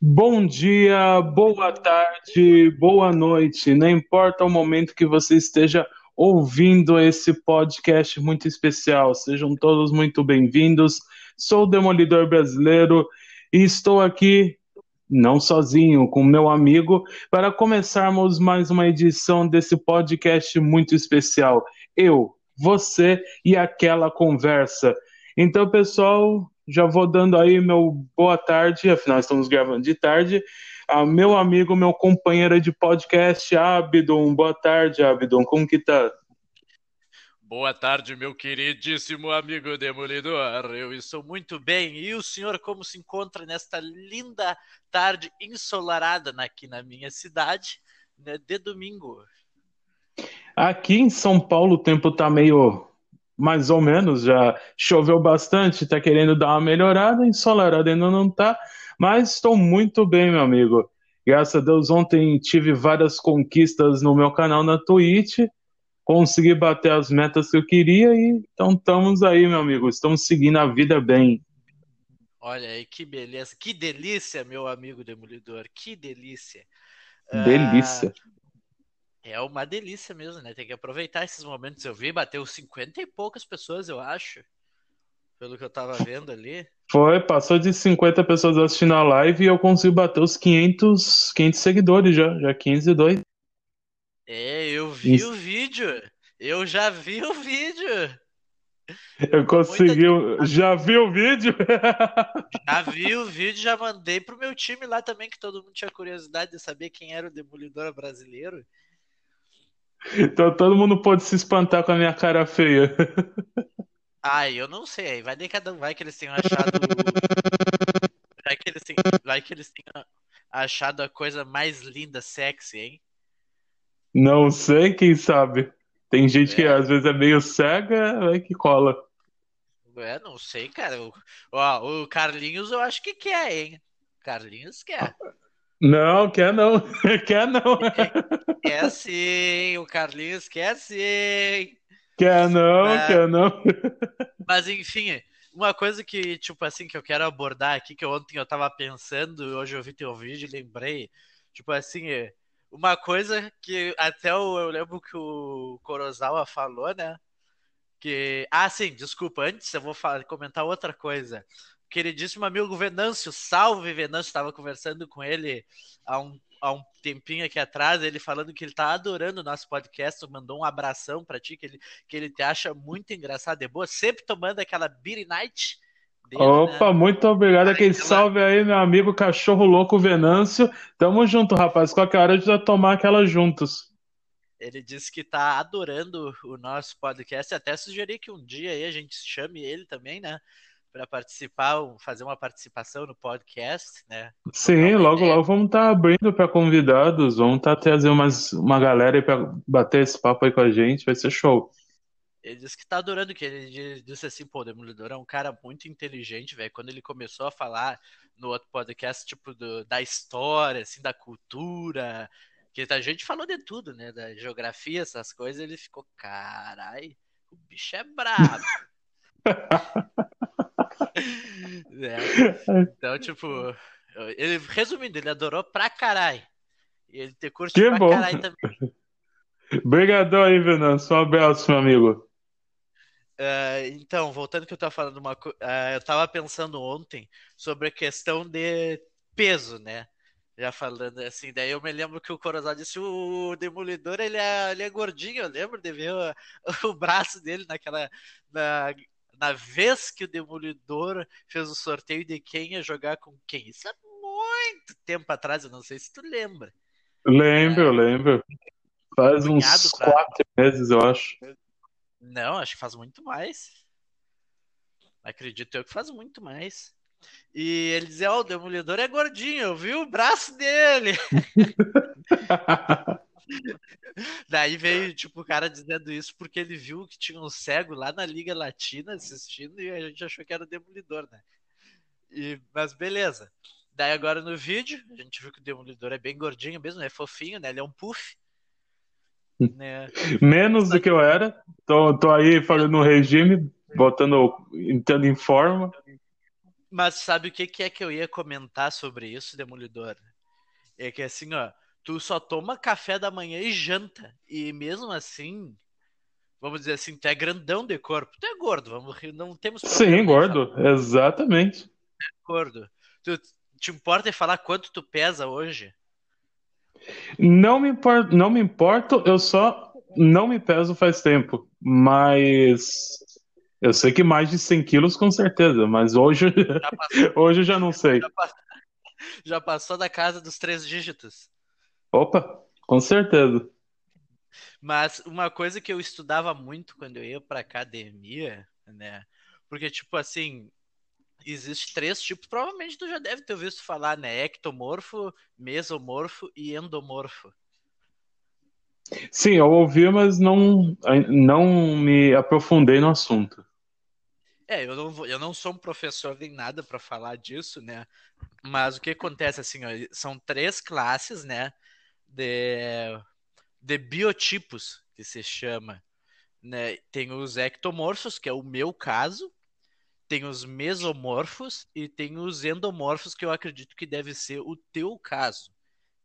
Bom dia, boa tarde, boa noite. Não importa o momento que você esteja ouvindo esse podcast muito especial, sejam todos muito bem-vindos. Sou o Demolidor Brasileiro e estou aqui, não sozinho, com meu amigo, para começarmos mais uma edição desse podcast muito especial. Eu, você e aquela conversa. Então, pessoal, já vou dando aí meu boa tarde, afinal estamos gravando de tarde. Ah, meu amigo, meu companheiro de podcast, Abdon. Boa tarde, Abdon. Como que tá? Boa tarde, meu queridíssimo amigo Demolidor. Eu estou muito bem. E o senhor como se encontra nesta linda tarde ensolarada aqui na minha cidade, né, de domingo? Aqui em São Paulo o tempo tá meio mais ou menos, já choveu bastante, está querendo dar uma melhorada, ensolarada ainda não está, mas estou muito bem, meu amigo. Graças a Deus, ontem tive várias conquistas no meu canal na Twitch, consegui bater as metas que eu queria e então estamos aí, meu amigo, estamos seguindo a vida bem. Olha aí, que beleza, que delícia, meu amigo Demolidor, que delícia. Delícia. Ah, é uma delícia mesmo, né? Tem que aproveitar esses momentos. Eu vi, bateu 50 e poucas pessoas, eu acho. Pelo que eu tava vendo ali. Foi, passou de 50 pessoas assistindo a live e eu consigo bater os 500, 500 seguidores já, já 502. É, eu vi Isso. o vídeo. Eu já vi o vídeo. Eu consegui. Muita... Já vi o vídeo? Já vi o vídeo, já mandei pro meu time lá também, que todo mundo tinha curiosidade de saber quem era o Demolidor brasileiro. Então todo mundo pode se espantar com a minha cara feia. Ai, eu não sei. Vai de cada um. Vai que eles tenham achado. Vai que eles tenham, vai que eles tenham achado a coisa mais linda, sexy, hein? Não sei, quem sabe. Tem gente é. que às vezes é meio cega, vai que cola. É, não sei, cara. O, ó, o Carlinhos eu acho que quer, hein? Carlinhos quer. Não, quer não. Quer não. Quer sim, o Carlinhos quer sim. Quer não, quer não. Mas enfim, uma coisa que, tipo assim, que eu quero abordar aqui, que ontem eu tava pensando, hoje eu vi teu vídeo e lembrei, tipo assim, uma coisa que até eu, eu lembro que o Kurosawa falou, né? Que. Ah, sim, desculpa, antes eu vou falar, comentar outra coisa queridíssimo amigo Venâncio, salve Venâncio, estava conversando com ele há um, há um tempinho aqui atrás, ele falando que ele tá adorando o nosso podcast, mandou um abração para ti, que ele, que ele te acha muito engraçado, é boa, sempre tomando aquela Beer Night. Dele, Opa, né? muito obrigado. Aquele salve aí, meu amigo cachorro louco Venâncio. Tamo junto, rapaz. Qualquer hora a gente vai tomar aquela juntos. Ele disse que tá adorando o nosso podcast. Até sugeri que um dia aí a gente chame ele também, né? Para participar, fazer uma participação no podcast, né? Sim, logo logo vamos estar tá abrindo para convidados, vamos estar tá trazendo umas, uma galera para bater esse papo aí com a gente, vai ser show. Ele disse que tá adorando, que ele disse assim, pô, o Demolidor é um cara muito inteligente, velho. Quando ele começou a falar no outro podcast, tipo, do, da história, assim, da cultura, que a gente falou de tudo, né? Da geografia, essas coisas, ele ficou, carai, o bicho é brabo. é. Então, tipo, ele, resumindo, ele adorou pra caralho. E ele te curte que pra bom. caralho também. Obrigadão aí, Venâncio. Um abraço, meu amigo. Uh, então, voltando que eu tava falando uma uh, eu tava pensando ontem sobre a questão de peso, né? Já falando assim, daí eu me lembro que o Corozal disse o Demolidor ele é, ele é gordinho, eu lembro de ver o, o braço dele naquela na, na vez que o Demolidor fez o sorteio de quem ia jogar com quem. Isso é muito tempo atrás, eu não sei se tu lembra. Lembro, é, lembro. Faz uns pra... quatro meses, eu acho. Não, acho que faz muito mais. Acredito eu que faz muito mais. E ele dizia, ó, oh, o Demolidor é gordinho, eu vi o braço dele. Daí veio, tipo, o cara dizendo isso porque ele viu que tinha um cego lá na Liga Latina assistindo e a gente achou que era o Demolidor, né? E, mas beleza. Daí agora no vídeo, a gente viu que o Demolidor é bem gordinho mesmo, é fofinho, né? Ele é um puff. Né? Menos do que eu era. Tô, tô aí fazendo regime, botando, entrando em forma. Mas sabe o que, que é que eu ia comentar sobre isso, Demolidor? É que assim, ó, tu só toma café da manhã e janta. E mesmo assim, vamos dizer assim, tu é grandão de corpo. Tu é gordo, vamos, não temos Sim, gordo, exatamente. É gordo. Tu te importa em falar quanto tu pesa hoje? Não me importo, não me importo, eu só não me peso faz tempo, mas eu sei que mais de 100 quilos com certeza, mas hoje, hoje eu já não sei. Já passou, já passou da casa dos três dígitos. Opa, com certeza. Mas uma coisa que eu estudava muito quando eu ia para academia, né? Porque tipo assim, existe três tipos, provavelmente tu já deve ter ouvido falar, né? Ectomorfo, mesomorfo e endomorfo. Sim, eu ouvi, mas não, não me aprofundei no assunto. É, eu não, eu não sou um professor nem nada para falar disso, né? Mas o que acontece, assim, ó, são três classes, né? De, de biotipos, que se chama. Né? Tem os ectomorfos, que é o meu caso, tem os mesomorfos e tem os endomorfos, que eu acredito que deve ser o teu caso,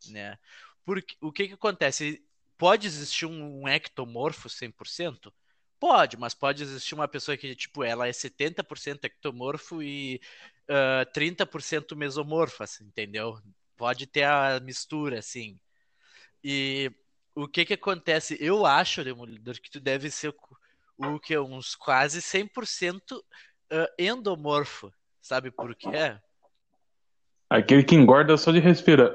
né? Porque o que que acontece? Pode existir um ectomorfo 100%? Pode, mas pode existir uma pessoa que, tipo, ela é 70% ectomorfo e uh, 30% mesomorfo, assim, entendeu? Pode ter a mistura, assim. E o que que acontece? Eu acho, Demolidor, que tu deve ser o, que? Uns quase 100% uh, endomorfo. Sabe por quê? Aquele que engorda só de respirar.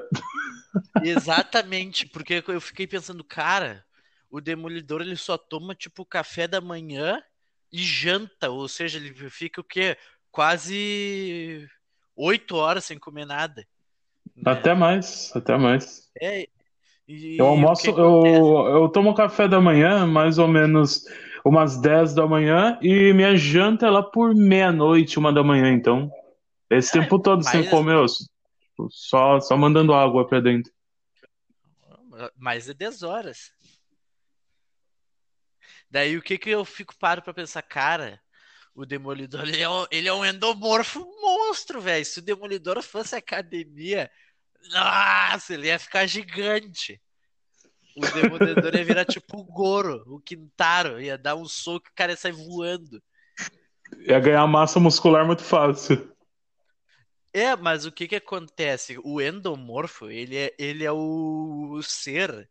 Exatamente, porque eu fiquei pensando, cara, o demolidor ele só toma tipo café da manhã e janta, ou seja, ele fica o quê? Quase oito horas sem comer nada. Né? Até mais, até mais. É. E, eu almoço, eu, eu tomo café da manhã mais ou menos umas 10 da manhã e minha janta é lá por meia-noite, uma da manhã, então. Esse é, tempo todo sem comer, só, só mandando água pra dentro. Mais de 10 horas. Daí o que que eu fico paro pra pensar, cara, o Demolidor, ele é um, ele é um endomorfo monstro, velho. Se o Demolidor fosse academia, nossa, ele ia ficar gigante. O Demolidor ia virar tipo o Goro, o Quintaro, ia dar um soco e o cara ia sair voando. Ia ganhar massa muscular muito fácil. É, mas o que que acontece? O endomorfo, ele é, ele é o ser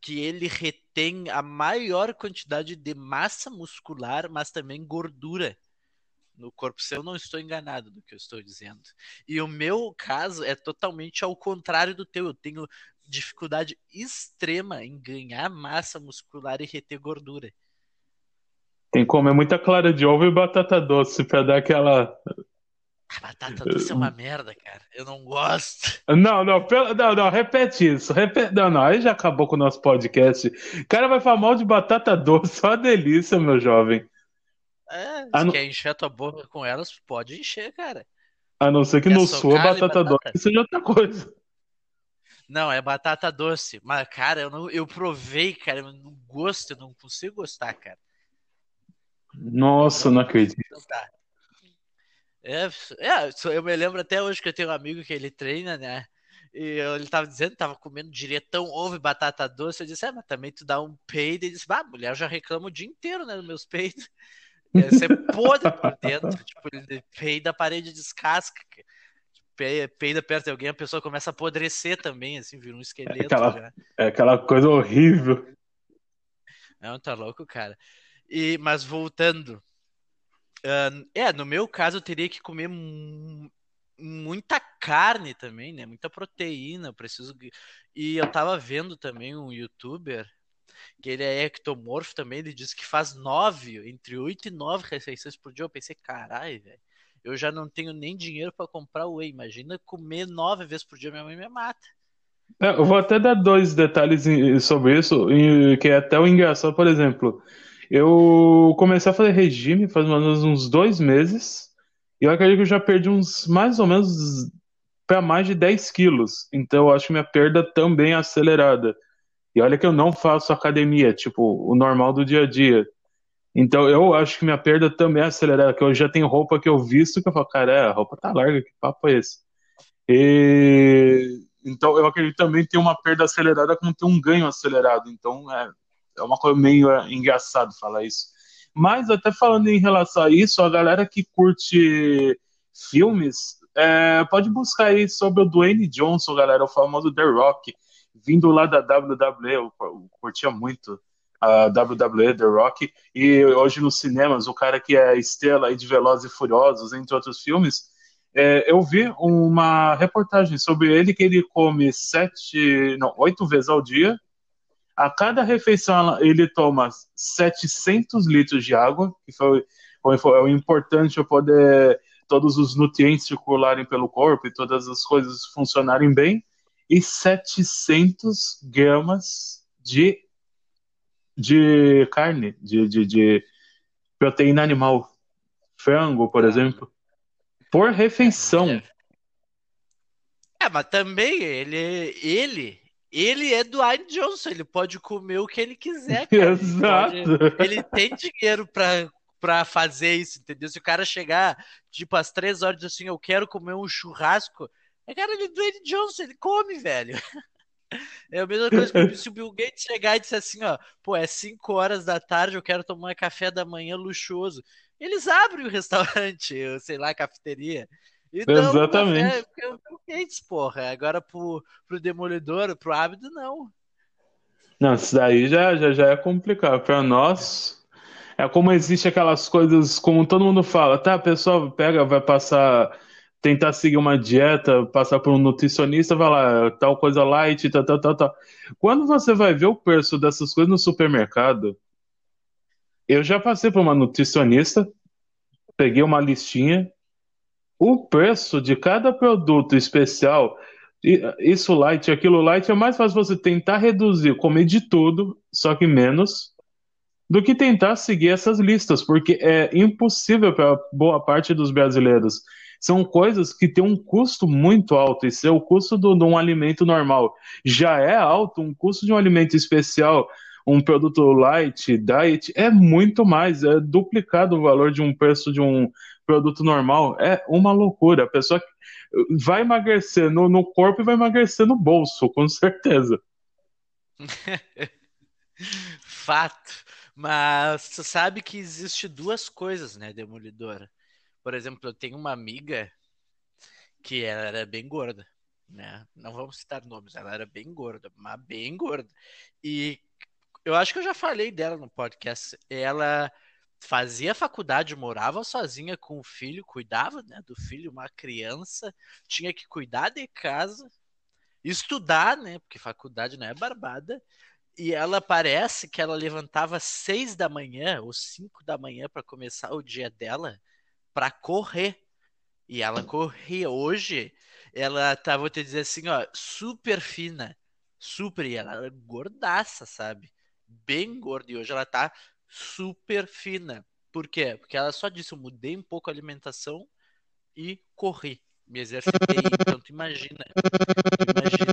que ele retém a maior quantidade de massa muscular, mas também gordura no corpo. Se eu não estou enganado do que eu estou dizendo. E o meu caso é totalmente ao contrário do teu. Eu tenho dificuldade extrema em ganhar massa muscular e reter gordura. Tem que comer muita clara de ovo e batata doce para dar aquela. A batata doce é uma merda, cara. Eu não gosto. Não, não, não, não, repete isso. Repete... Não, não, aí já acabou com o nosso podcast. O cara vai falar mal de batata doce, só uma delícia, meu jovem. É, se não... quer encher a tua boca com elas, pode encher, cara. A não ser que quer no sul batata, batata doce seja outra coisa. Não, é batata doce. Mas, cara, eu, não, eu provei, cara, eu não gosto, eu não consigo gostar, cara. Nossa, não, não acredito. É, é, eu me lembro até hoje que eu tenho um amigo que ele treina, né? E ele tava dizendo que tava comendo diretão ovo e batata doce. Eu disse, é, mas também tu dá um peido. E disse, ah, mulher já reclama o dia inteiro, né, dos meus peidos. Ser podre por dentro. tipo, ele peida a parede descasca peida perto de alguém, a pessoa começa a apodrecer também, assim, vira um esqueleto. É aquela, é aquela coisa horrível. Não, tá louco, cara. E, mas voltando. Uh, é, no meu caso, eu teria que comer muita carne também, né? Muita proteína. Preciso. E eu tava vendo também um youtuber que ele é ectomorfo também. Ele disse que faz nove, entre oito e nove refeições por dia. Eu pensei, caralho, velho eu já não tenho nem dinheiro para comprar whey. Imagina comer nove vezes por dia, minha mãe me mata. É, eu vou até dar dois detalhes sobre isso, que é até o engraçado, por exemplo. Eu comecei a fazer regime faz mais ou menos uns dois meses, e eu acredito que eu já perdi uns mais ou menos para mais de 10 quilos. Então eu acho que minha perda também é acelerada. E olha que eu não faço academia, tipo, o normal do dia a dia. Então eu acho que minha perda também é acelerada, que eu já tenho roupa que eu visto que eu falo, cara, é, a roupa tá larga, que papo é esse? E então eu acredito também ter uma perda acelerada como ter um ganho acelerado. Então é, é uma coisa meio é, engraçado falar isso. Mas até falando em relação a isso, a galera que curte filmes é, pode buscar aí sobre o Dwayne Johnson, galera, o famoso The Rock, vindo lá da WWE, eu, eu curtia muito a WWE, The Rock, e hoje nos cinemas, o cara que é estrela de Velozes e Furiosos, entre outros filmes, é, eu vi uma reportagem sobre ele que ele come sete, não, oito vezes ao dia. A cada refeição ele toma 700 litros de água, que foi, foi, o importante poder todos os nutrientes circularem pelo corpo e todas as coisas funcionarem bem, e 700 gramas de, de carne, de, de, de proteína animal, frango, por exemplo. Por refeição. É, mas também ele, ele, ele é do Dwayne Johnson, ele pode comer o que ele quiser, cara. Exato. Ele, pode, ele tem dinheiro para para fazer isso, entendeu? Se o cara chegar, tipo, às três horas e assim, eu quero comer um churrasco, é cara de Dwayne Johnson, ele come, velho. É a mesma coisa que se o Bill Gates chegar e disser assim, ó, pô, é 5 horas da tarde, eu quero tomar café da manhã luxuoso. Eles abrem o restaurante, sei lá, a cafeteria. E Exatamente. É o Bill Gates, porra. Agora pro, pro Demolidor, pro Ábido, não. Não, isso daí já, já, já é complicado. Para nós, é como existe aquelas coisas, como todo mundo fala, tá, a pessoa pega, vai passar tentar seguir uma dieta, passar por um nutricionista, vai lá, tal coisa light, tal, tal, tal, tal. Quando você vai ver o preço dessas coisas no supermercado, eu já passei por uma nutricionista, peguei uma listinha, o preço de cada produto especial, isso light, aquilo light, é mais fácil você tentar reduzir, comer de tudo, só que menos, do que tentar seguir essas listas, porque é impossível para boa parte dos brasileiros são coisas que têm um custo muito alto. Isso é o custo de um alimento normal. Já é alto, um custo de um alimento especial, um produto light, diet, é muito mais. É duplicado o valor de um preço de um produto normal. É uma loucura. A pessoa vai emagrecer no, no corpo e vai emagrecer no bolso, com certeza. Fato. Mas tu sabe que existe duas coisas, né, Demolidora? Por exemplo, eu tenho uma amiga que ela era bem gorda, né? Não vamos citar nomes, ela era bem gorda, mas bem gorda. E eu acho que eu já falei dela no podcast. Ela fazia faculdade, morava sozinha com o filho, cuidava né, do filho, uma criança, tinha que cuidar de casa, estudar, né? Porque faculdade não é barbada. E ela parece que ela levantava seis da manhã ou cinco da manhã para começar o dia dela para correr. E ela corria. Hoje, ela tá, vou te dizer assim, ó, super fina. Super, e ela era gordaça, sabe? Bem gorda. E hoje ela tá super fina. Por quê? Porque ela só disse, eu mudei um pouco a alimentação e corri. Me exercitei. Então, tu imagina. Imagina.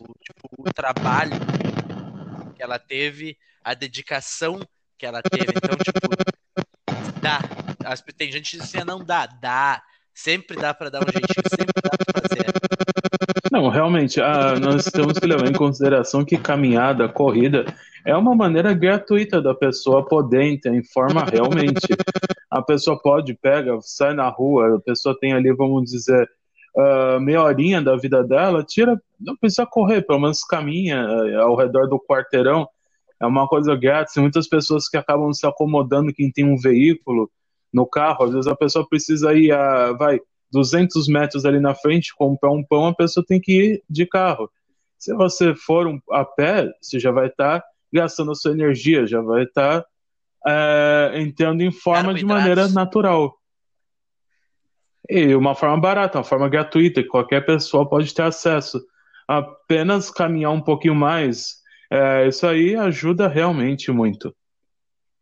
O, tipo, o trabalho que ela teve, a dedicação que ela teve. Então, tipo, dá as, tem gente que não dá, dá. Sempre dá para dar um jeitinho, sempre dá para fazer. Não, realmente, ah, nós temos que levar em consideração que caminhada, corrida, é uma maneira gratuita da pessoa poder, então, em forma realmente. A pessoa pode, pega, sai na rua, a pessoa tem ali, vamos dizer, uh, meia horinha da vida dela, tira, não precisa correr, pelo menos caminha uh, ao redor do quarteirão. É uma coisa grátis. Muitas pessoas que acabam se acomodando, quem tem um veículo, no carro, às vezes a pessoa precisa ir a, vai, 200 metros ali na frente comprar um pão, a pessoa tem que ir de carro. Se você for um, a pé, você já vai estar tá gastando a sua energia, já vai estar tá, é, entrando em forma de maneira natural. E uma forma barata, uma forma gratuita, que qualquer pessoa pode ter acesso. Apenas caminhar um pouquinho mais, é, isso aí ajuda realmente muito.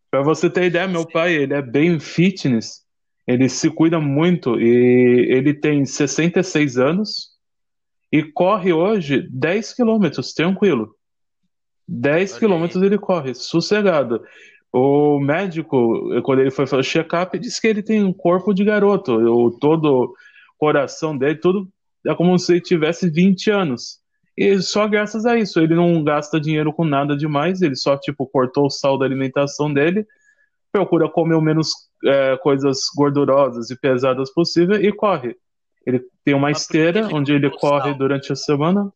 Para você ter ideia, meu pai, ele é bem fitness, ele se cuida muito e ele tem 66 anos e corre hoje 10 quilômetros, tranquilo. 10 quilômetros ele corre, sossegado. O médico, quando ele foi fazer o check-up, disse que ele tem um corpo de garoto. O, todo o coração dele, tudo é como se ele tivesse 20 anos. E só graças a isso, ele não gasta dinheiro com nada demais, ele só, tipo, cortou o sal da alimentação dele, procura comer o menos é, coisas gordurosas e pesadas possível e corre. Ele tem uma Mas esteira onde ele corre sal? durante a semana,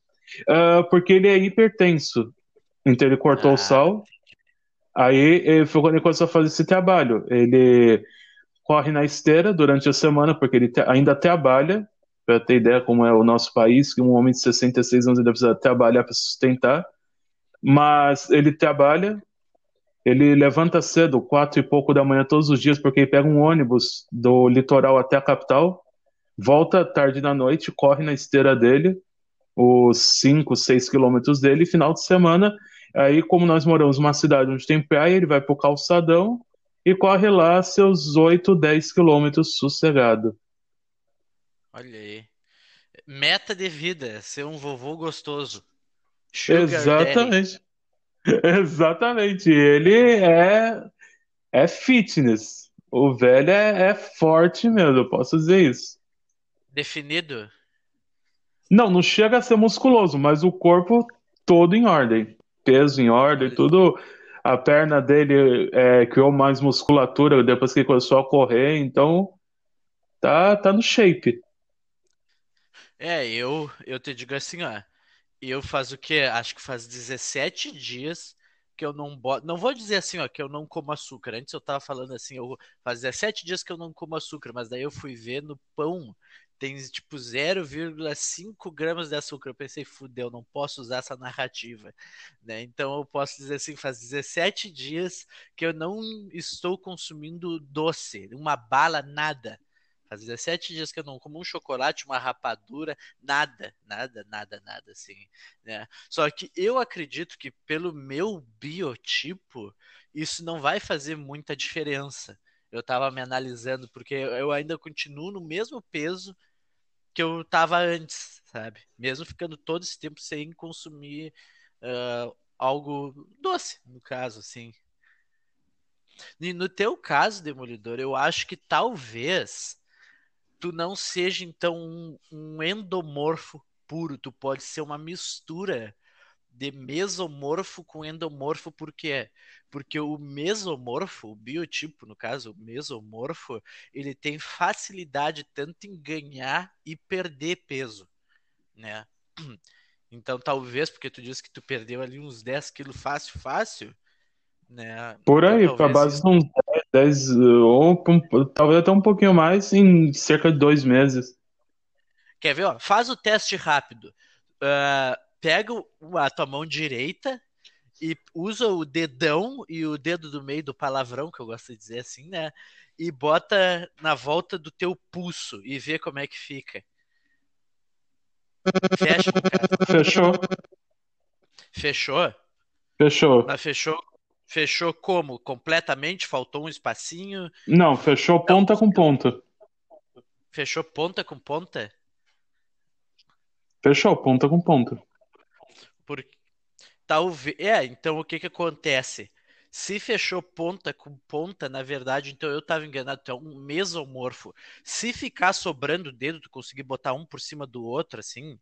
uh, porque ele é hipertenso. Então ele cortou ah. o sal, aí foi quando ele começou a fazer esse trabalho. Ele corre na esteira durante a semana, porque ele ainda trabalha, para ter ideia como é o nosso país, que um homem de 66 anos ainda precisa trabalhar para sustentar. Mas ele trabalha, ele levanta cedo, quatro e pouco da manhã todos os dias, porque ele pega um ônibus do litoral até a capital, volta tarde da noite, corre na esteira dele, os 5, 6 quilômetros dele, final de semana, aí como nós moramos numa cidade onde tem praia, ele vai pro calçadão e corre lá seus 8, 10 quilômetros sossegado. Olha aí. Meta de vida, ser um vovô gostoso. Sugar Exatamente. Daddy. Exatamente. Ele é, é fitness. O velho é, é forte mesmo, eu posso dizer isso. Definido? Não, não chega a ser musculoso, mas o corpo todo em ordem. Peso em ordem, tudo. A perna dele é, criou mais musculatura depois que começou a correr, então tá, tá no shape. É, eu, eu te digo assim, ó. Eu faz o quê? Acho que faz 17 dias que eu não boto. Não vou dizer assim, ó, que eu não como açúcar. Antes eu tava falando assim, eu faz 17 dias que eu não como açúcar, mas daí eu fui ver no pão tem tipo 0,5 gramas de açúcar. Eu pensei, fudeu, não posso usar essa narrativa, né? Então eu posso dizer assim, faz 17 dias que eu não estou consumindo doce, uma bala, nada. Faz 17 dias que eu não como um chocolate, uma rapadura, nada, nada, nada, nada, assim, né? Só que eu acredito que pelo meu biotipo, isso não vai fazer muita diferença. Eu tava me analisando, porque eu ainda continuo no mesmo peso que eu tava antes, sabe? Mesmo ficando todo esse tempo sem consumir uh, algo doce, no caso, assim. E no teu caso, Demolidor, eu acho que talvez tu não seja então um, um endomorfo puro, tu pode ser uma mistura de mesomorfo com endomorfo, por quê? Porque o mesomorfo, o biotipo, no caso, o mesomorfo, ele tem facilidade tanto em ganhar e perder peso, né? Então, talvez, porque tu disse que tu perdeu ali uns 10 quilos fácil, fácil, né? Por aí, para base de uns 10, ou talvez até um pouquinho mais, em cerca de dois meses. Quer ver? Ó, faz o teste rápido. Uh, pega a tua mão direita e usa o dedão e o dedo do meio do palavrão, que eu gosto de dizer assim, né? E bota na volta do teu pulso e vê como é que fica. Fecha, cara. Fechou. Fechou? Fechou. Mas fechou Fechou como? Completamente? Faltou um espacinho? Não, fechou ponta com ponta. Fechou ponta com ponta? Fechou ponta com ponta. Por... Talvez. É, então o que que acontece? Se fechou ponta com ponta, na verdade, então eu estava enganado, tu é um mesomorfo. Se ficar sobrando o dedo, tu conseguir botar um por cima do outro, assim,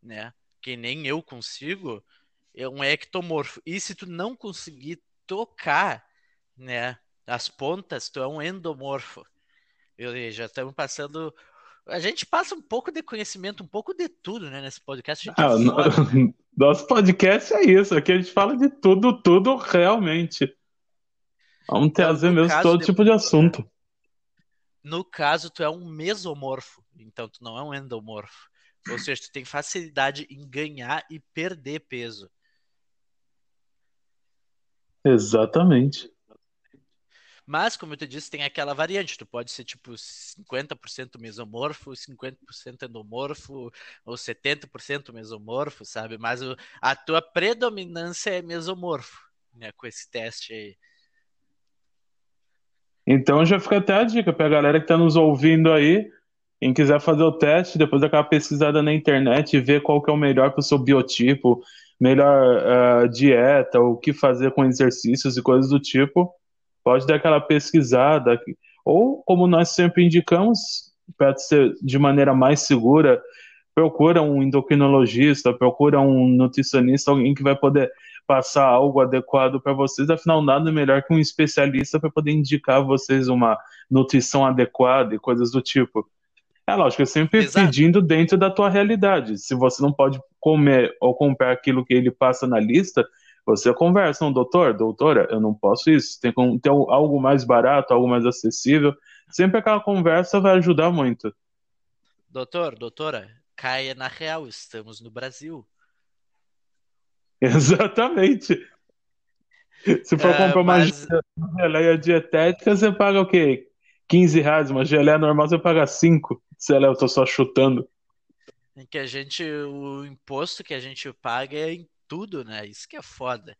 né? Que nem eu consigo, é um ectomorfo. E se tu não conseguir tocar, né, as pontas, tu é um endomorfo. Eu, já estamos passando. A gente passa um pouco de conhecimento, um pouco de tudo, né, nesse podcast. Ah, no... Nosso podcast é isso, aqui a gente fala de tudo, tudo realmente. Vamos então, trazer mesmo todo de... tipo de assunto. No caso, tu é um mesomorfo, então tu não é um endomorfo. Ou seja, tu tem facilidade em ganhar e perder peso. Exatamente. Mas, como eu te disse, tem aquela variante. Tu pode ser tipo 50% mesomorfo, 50% endomorfo, ou 70% mesomorfo, sabe? Mas o, a tua predominância é mesomorfo, né? Com esse teste aí. Então já fica até a dica para a galera que está nos ouvindo aí. Quem quiser fazer o teste, depois daquela pesquisada na internet e ver qual que é o melhor para o seu biotipo, melhor uh, dieta, o que fazer com exercícios e coisas do tipo, pode dar aquela pesquisada. Ou, como nós sempre indicamos, para ser de maneira mais segura, procura um endocrinologista, procura um nutricionista, alguém que vai poder passar algo adequado para vocês. Afinal, nada melhor que um especialista para poder indicar a vocês uma nutrição adequada e coisas do tipo. É lógico, sempre Exato. pedindo dentro da tua realidade. Se você não pode comer ou comprar aquilo que ele passa na lista, você conversa, um doutor, doutora, eu não posso isso. Tem, tem algo mais barato, algo mais acessível. Sempre aquela conversa vai ajudar muito. Doutor, doutora, caia na real, estamos no Brasil. Exatamente. Se for uh, comprar mas... uma geleia dietética, você paga o quê? 15 reais. Uma geleia normal você paga 5. Se ela eu tô só chutando. Em que a gente, o imposto que a gente paga é em tudo, né? Isso que é foda.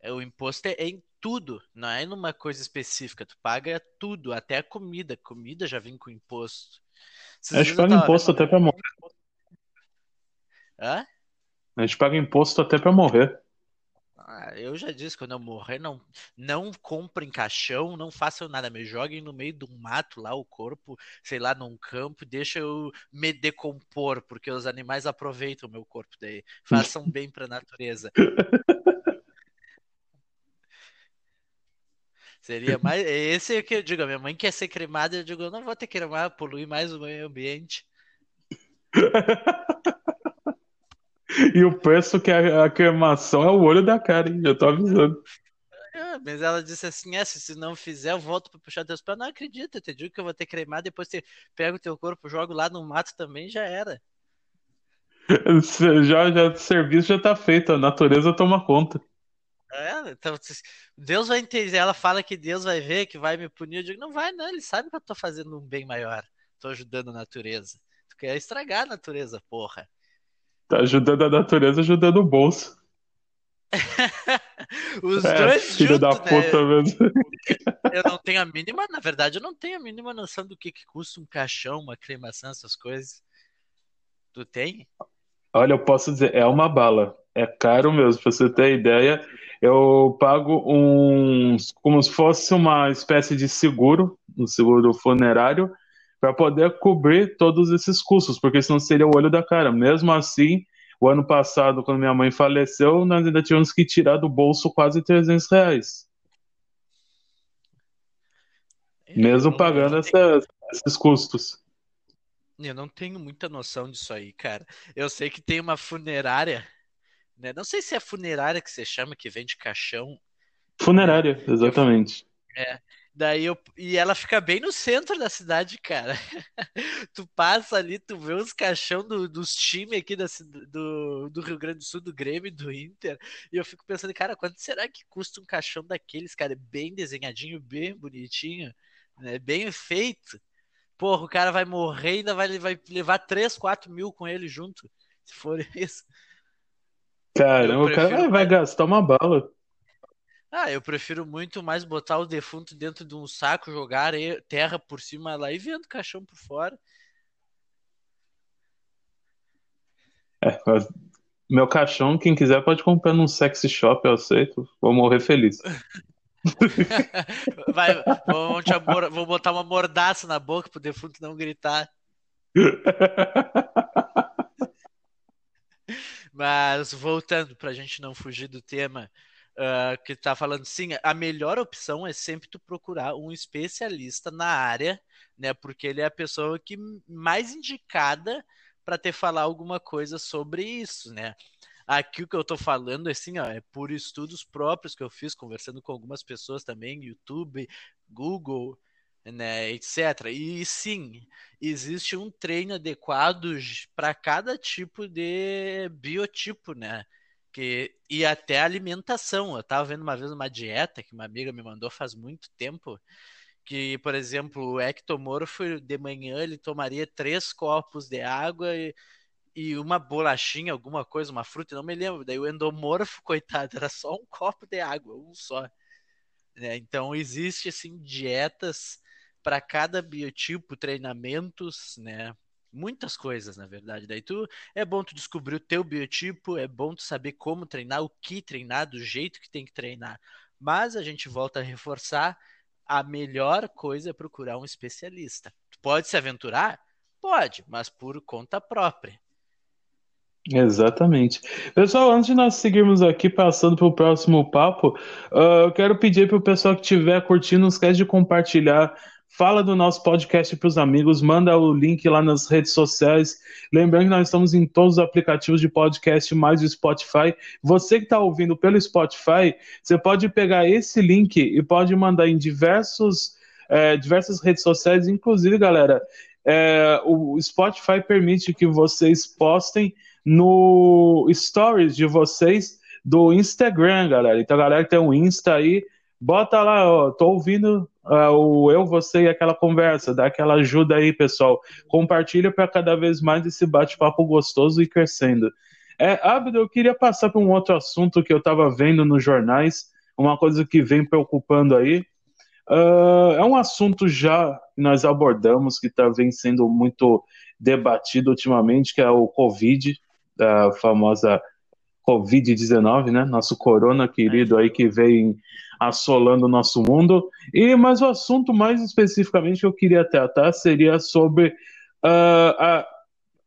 É, o imposto é em tudo, não é numa coisa específica. Tu paga tudo, até a comida. Comida já vem com imposto. a gente paga imposto até pra morrer. Hã? A gente paga imposto até pra morrer. Ah, eu já disse, quando eu morrer, não, não comprem caixão, não façam nada, me joguem no meio do mato lá o corpo, sei lá, num campo, deixa eu me decompor, porque os animais aproveitam o meu corpo daí. Façam bem pra natureza. Seria mais. Esse é que eu digo, a minha mãe quer ser cremada, eu digo, eu não vou ter que cremar, poluir mais o meio ambiente. E o preço que a, a cremação é o olho da cara, hein? Eu tô avisando. É, mas ela disse assim: é, se não fizer, eu volto pra puxar teus pés. Não acredito, eu te digo que eu vou ter cremado, depois você pega o teu corpo, joga lá no mato também, já era. Já, já, o serviço já tá feito, a natureza toma conta. É, então, Deus vai entender. Ela fala que Deus vai ver, que vai me punir. Eu digo, não vai, não. Ele sabe que eu tô fazendo um bem maior. Tô ajudando a natureza. Tu quer estragar a natureza, porra. Tá ajudando a natureza, ajudando o bolso. Os é, dois filho juntos, da né? puta né? mesmo. Eu não tenho a mínima, na verdade, eu não tenho a mínima noção do que, que custa um caixão, uma cremação, essas coisas. Tu tem? Olha, eu posso dizer, é uma bala. É caro mesmo, pra você ter ideia. Eu pago uns. como se fosse uma espécie de seguro, um seguro funerário, para poder cobrir todos esses custos, porque senão seria o olho da cara. Mesmo assim, o ano passado, quando minha mãe faleceu, nós ainda tivemos que tirar do bolso quase 300 reais. Mesmo pagando essas, esses custos. Eu não tenho muita noção disso aí, cara. Eu sei que tem uma funerária, né? Não sei se é funerária que você chama, que vende caixão. Funerária, exatamente. É. Daí eu, e ela fica bem no centro da cidade, cara. tu passa ali, tu vê os caixão do, dos times aqui da, do, do Rio Grande do Sul, do Grêmio do Inter. E eu fico pensando, cara, quanto será que custa um caixão daqueles, cara? Bem desenhadinho, bem bonitinho, né? bem feito. Porra, o cara vai morrer e ainda vai, vai levar 3, 4 mil com ele junto. Se for isso. Caramba, o cara vai gastar uma bala. Ah, eu prefiro muito mais botar o defunto dentro de um saco, jogar terra por cima lá e vendo caixão por fora. É, meu caixão, quem quiser pode comprar num sexy shop, eu aceito. Vou morrer feliz. Vai, vou, vou botar uma mordaça na boca pro defunto não gritar. Mas voltando pra gente não fugir do tema, uh, que está falando, sim, a melhor opção é sempre tu procurar um especialista na área, né? Porque ele é a pessoa que mais indicada para te falar alguma coisa sobre isso, né? Aqui o que eu estou falando assim, ó, é por estudos próprios que eu fiz, conversando com algumas pessoas também, YouTube, Google, né, etc. E sim, existe um treino adequado para cada tipo de biotipo, né? Que, e até alimentação. Eu estava vendo uma vez uma dieta que uma amiga me mandou faz muito tempo, que, por exemplo, o ectomorfo de manhã ele tomaria três copos de água e, e uma bolachinha, alguma coisa, uma fruta, não me lembro. Daí o endomorfo, coitado, era só um copo de água, um só. Né? Então existe assim dietas para cada biotipo, treinamentos, né? Muitas coisas, na verdade. Daí tu é bom tu descobrir o teu biotipo, é bom tu saber como treinar, o que treinar, do jeito que tem que treinar. Mas a gente volta a reforçar, a melhor coisa é procurar um especialista. Pode se aventurar? Pode, mas por conta própria. Exatamente. Pessoal, antes de nós seguirmos aqui passando para o próximo papo, uh, eu quero pedir para o pessoal que estiver curtindo, não esquece de compartilhar Fala do nosso podcast para os amigos, manda o link lá nas redes sociais. Lembrando que nós estamos em todos os aplicativos de podcast, mais o Spotify. Você que está ouvindo pelo Spotify, você pode pegar esse link e pode mandar em diversos, é, diversas redes sociais. Inclusive, galera, é, o Spotify permite que vocês postem no stories de vocês do Instagram, galera. Então, galera que tem um Insta aí, bota lá, ó, tô ouvindo uh, o eu, você e aquela conversa, dá aquela ajuda aí, pessoal. Compartilha para cada vez mais esse bate-papo gostoso e crescendo. É, Abdo, eu queria passar para um outro assunto que eu estava vendo nos jornais, uma coisa que vem preocupando aí. Uh, é um assunto já que nós abordamos, que está vem sendo muito debatido ultimamente, que é o Covid, a famosa Covid-19, né? Nosso corona querido aí que vem assolando o nosso mundo. E mas o assunto mais especificamente que eu queria tratar seria sobre uh, a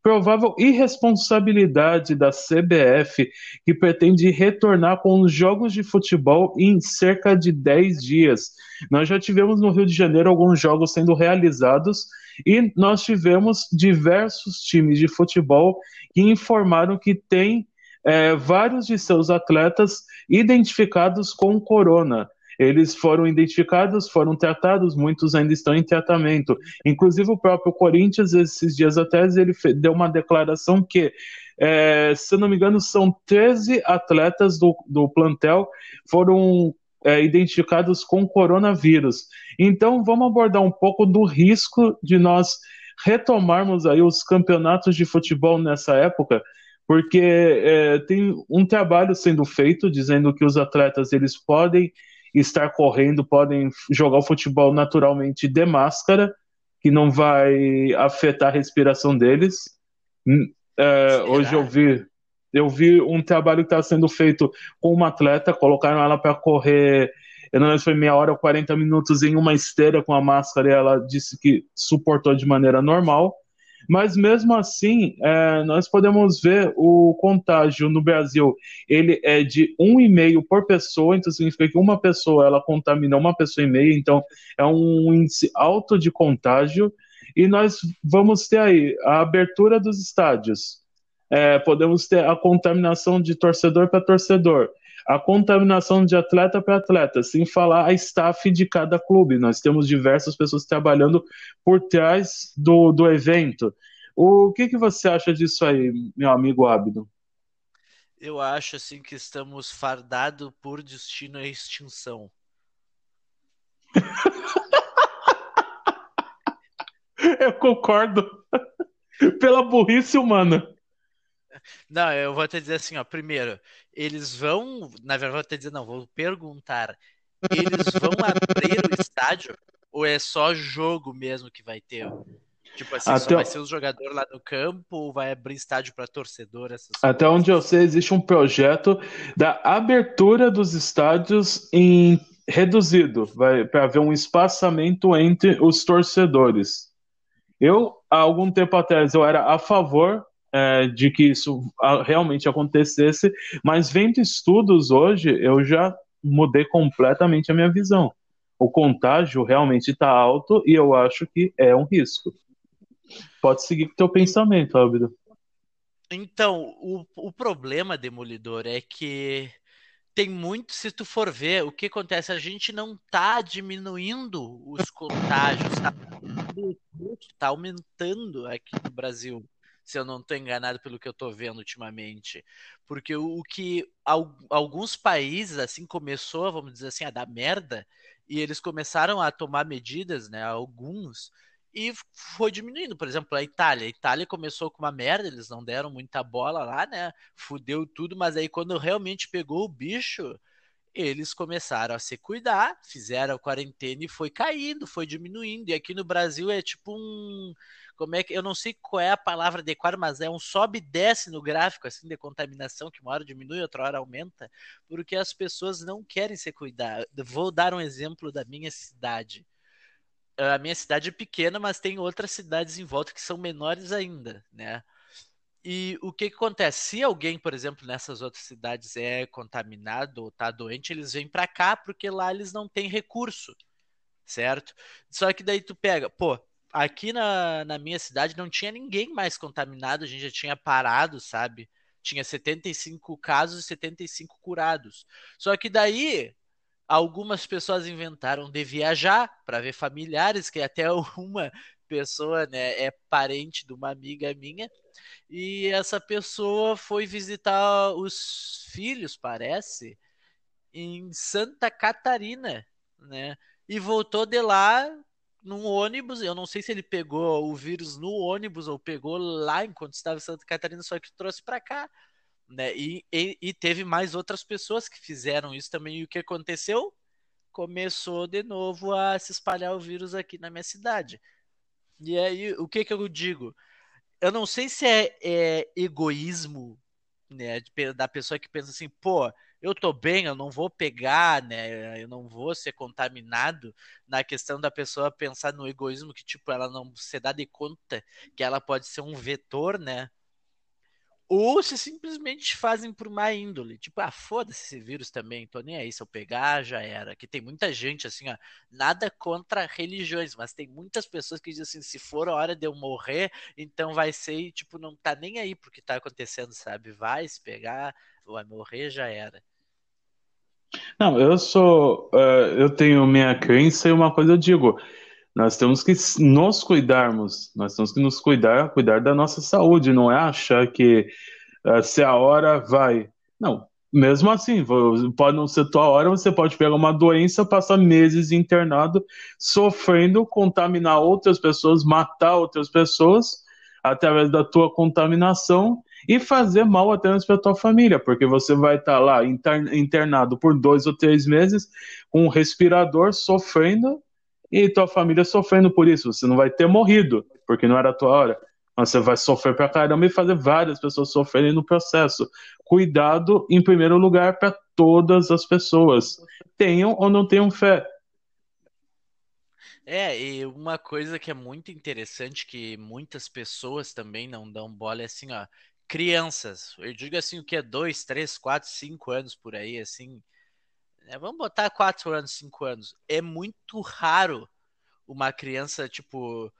provável irresponsabilidade da CBF, que pretende retornar com os jogos de futebol em cerca de 10 dias. Nós já tivemos no Rio de Janeiro alguns jogos sendo realizados e nós tivemos diversos times de futebol que informaram que tem é, vários de seus atletas identificados com corona. Eles foram identificados, foram tratados, muitos ainda estão em tratamento. Inclusive o próprio Corinthians, esses dias atrás, ele deu uma declaração que, é, se não me engano, são 13 atletas do, do plantel foram é, identificados com coronavírus. Então, vamos abordar um pouco do risco de nós retomarmos aí os campeonatos de futebol nessa época, porque é, tem um trabalho sendo feito dizendo que os atletas eles podem estar correndo, podem jogar o futebol naturalmente de máscara, que não vai afetar a respiração deles. Hum, é, hoje eu vi, eu vi um trabalho que está sendo feito com uma atleta, colocaram ela para correr, eu não lembro se foi meia hora ou 40 minutos em uma esteira com a máscara e ela disse que suportou de maneira normal. Mas mesmo assim, é, nós podemos ver o contágio no Brasil, ele é de 1,5 por pessoa, então significa que uma pessoa ela contamina uma pessoa e meia, então é um índice alto de contágio. E nós vamos ter aí a abertura dos estádios, é, podemos ter a contaminação de torcedor para torcedor a contaminação de atleta para atleta, sem falar a staff de cada clube. Nós temos diversas pessoas trabalhando por trás do, do evento. O que, que você acha disso aí, meu amigo Abdo? Eu acho assim que estamos fardados por destino à extinção. Eu concordo. Pela burrice humana. Não, eu vou te dizer assim, ó. Primeiro, eles vão. Na verdade, vou te dizer, não, vou perguntar. Eles vão abrir o estádio? Ou é só jogo mesmo que vai ter? Tipo assim, Até... só vai ser os jogadores lá no campo ou vai abrir estádio para torcedor? Até onde eu sei, existe um projeto da abertura dos estádios em reduzido, para haver um espaçamento entre os torcedores. Eu, há algum tempo atrás, eu era a favor é, de que isso realmente acontecesse, mas vendo estudos hoje, eu já mudei completamente a minha visão. O contágio realmente está alto e eu acho que é um risco. Pode seguir com teu pensamento, Álvaro. Então, o, o problema, Demolidor, é que tem muito, se tu for ver, o que acontece, a gente não tá diminuindo os contágios, tá, tá aumentando aqui no Brasil se eu não estou enganado pelo que eu estou vendo ultimamente. Porque o, que alguns países, assim, começou, vamos dizer assim, a dar merda, e eles começaram a tomar medidas, né, alguns, e foi diminuindo. Por exemplo, a Itália. A Itália começou com uma merda, eles não deram muita bola lá, né, fudeu tudo, mas aí quando realmente pegou o bicho eles começaram a se cuidar, fizeram a quarentena e foi caindo, foi diminuindo. E aqui no Brasil é tipo um. Como é que. Eu não sei qual é a palavra adequada, mas é um sobe e desce no gráfico assim de contaminação, que uma hora diminui, outra hora aumenta, porque as pessoas não querem se cuidar. Vou dar um exemplo da minha cidade. A minha cidade é pequena, mas tem outras cidades em volta que são menores ainda, né? E o que, que, acontece? Se alguém, por exemplo, nessas outras cidades é contaminado ou tá doente, eles vêm para cá porque lá eles não têm recurso, certo? Só que daí tu pega, pô, aqui na, na minha cidade não tinha ninguém mais contaminado, a gente já tinha parado, sabe? Tinha 75 casos e 75 curados. Só que daí algumas pessoas inventaram de viajar para ver familiares, que até uma pessoa né, é parente de uma amiga minha, e essa pessoa foi visitar os filhos, parece, em Santa Catarina, né? E voltou de lá num ônibus. Eu não sei se ele pegou o vírus no ônibus ou pegou lá enquanto estava em Santa Catarina, só que trouxe para cá. Né? E, e, e, teve mais outras pessoas que fizeram isso também. E o que aconteceu? Começou de novo a se espalhar o vírus aqui na minha cidade. E aí, o que que eu digo? Eu não sei se é, é egoísmo, né, da pessoa que pensa assim, pô, eu tô bem, eu não vou pegar, né, eu não vou ser contaminado, na questão da pessoa pensar no egoísmo que, tipo, ela não se dá de conta que ela pode ser um vetor, né, ou se simplesmente fazem por má índole. Tipo, ah, foda-se esse vírus também, tô nem aí, se eu pegar, já era. Que tem muita gente, assim, ó, nada contra religiões, mas tem muitas pessoas que dizem assim, se for a hora de eu morrer, então vai ser, e, tipo, não tá nem aí pro que tá acontecendo, sabe? Vai se pegar, vai morrer, já era. Não, eu sou, uh, eu tenho minha crença e uma coisa eu digo, nós temos que nos cuidarmos, nós temos que nos cuidar, cuidar da nossa saúde, não é achar que uh, se a hora vai. Não, mesmo assim, pode não ser tua hora, você pode pegar uma doença, passar meses internado, sofrendo, contaminar outras pessoas, matar outras pessoas através da tua contaminação e fazer mal mesmo para tua família, porque você vai estar tá lá internado por dois ou três meses com um respirador sofrendo e tua família sofrendo por isso. Você não vai ter morrido, porque não era a tua hora. Mas você vai sofrer pra caramba e fazer várias pessoas sofrerem no processo. Cuidado, em primeiro lugar, para todas as pessoas. Tenham ou não tenham fé. É, e uma coisa que é muito interessante que muitas pessoas também não dão bola é assim, ó, crianças. Eu digo assim, o que é dois, três, quatro, cinco anos por aí, assim, né, vamos botar 4 anos, 5 anos. É muito raro uma criança, tipo,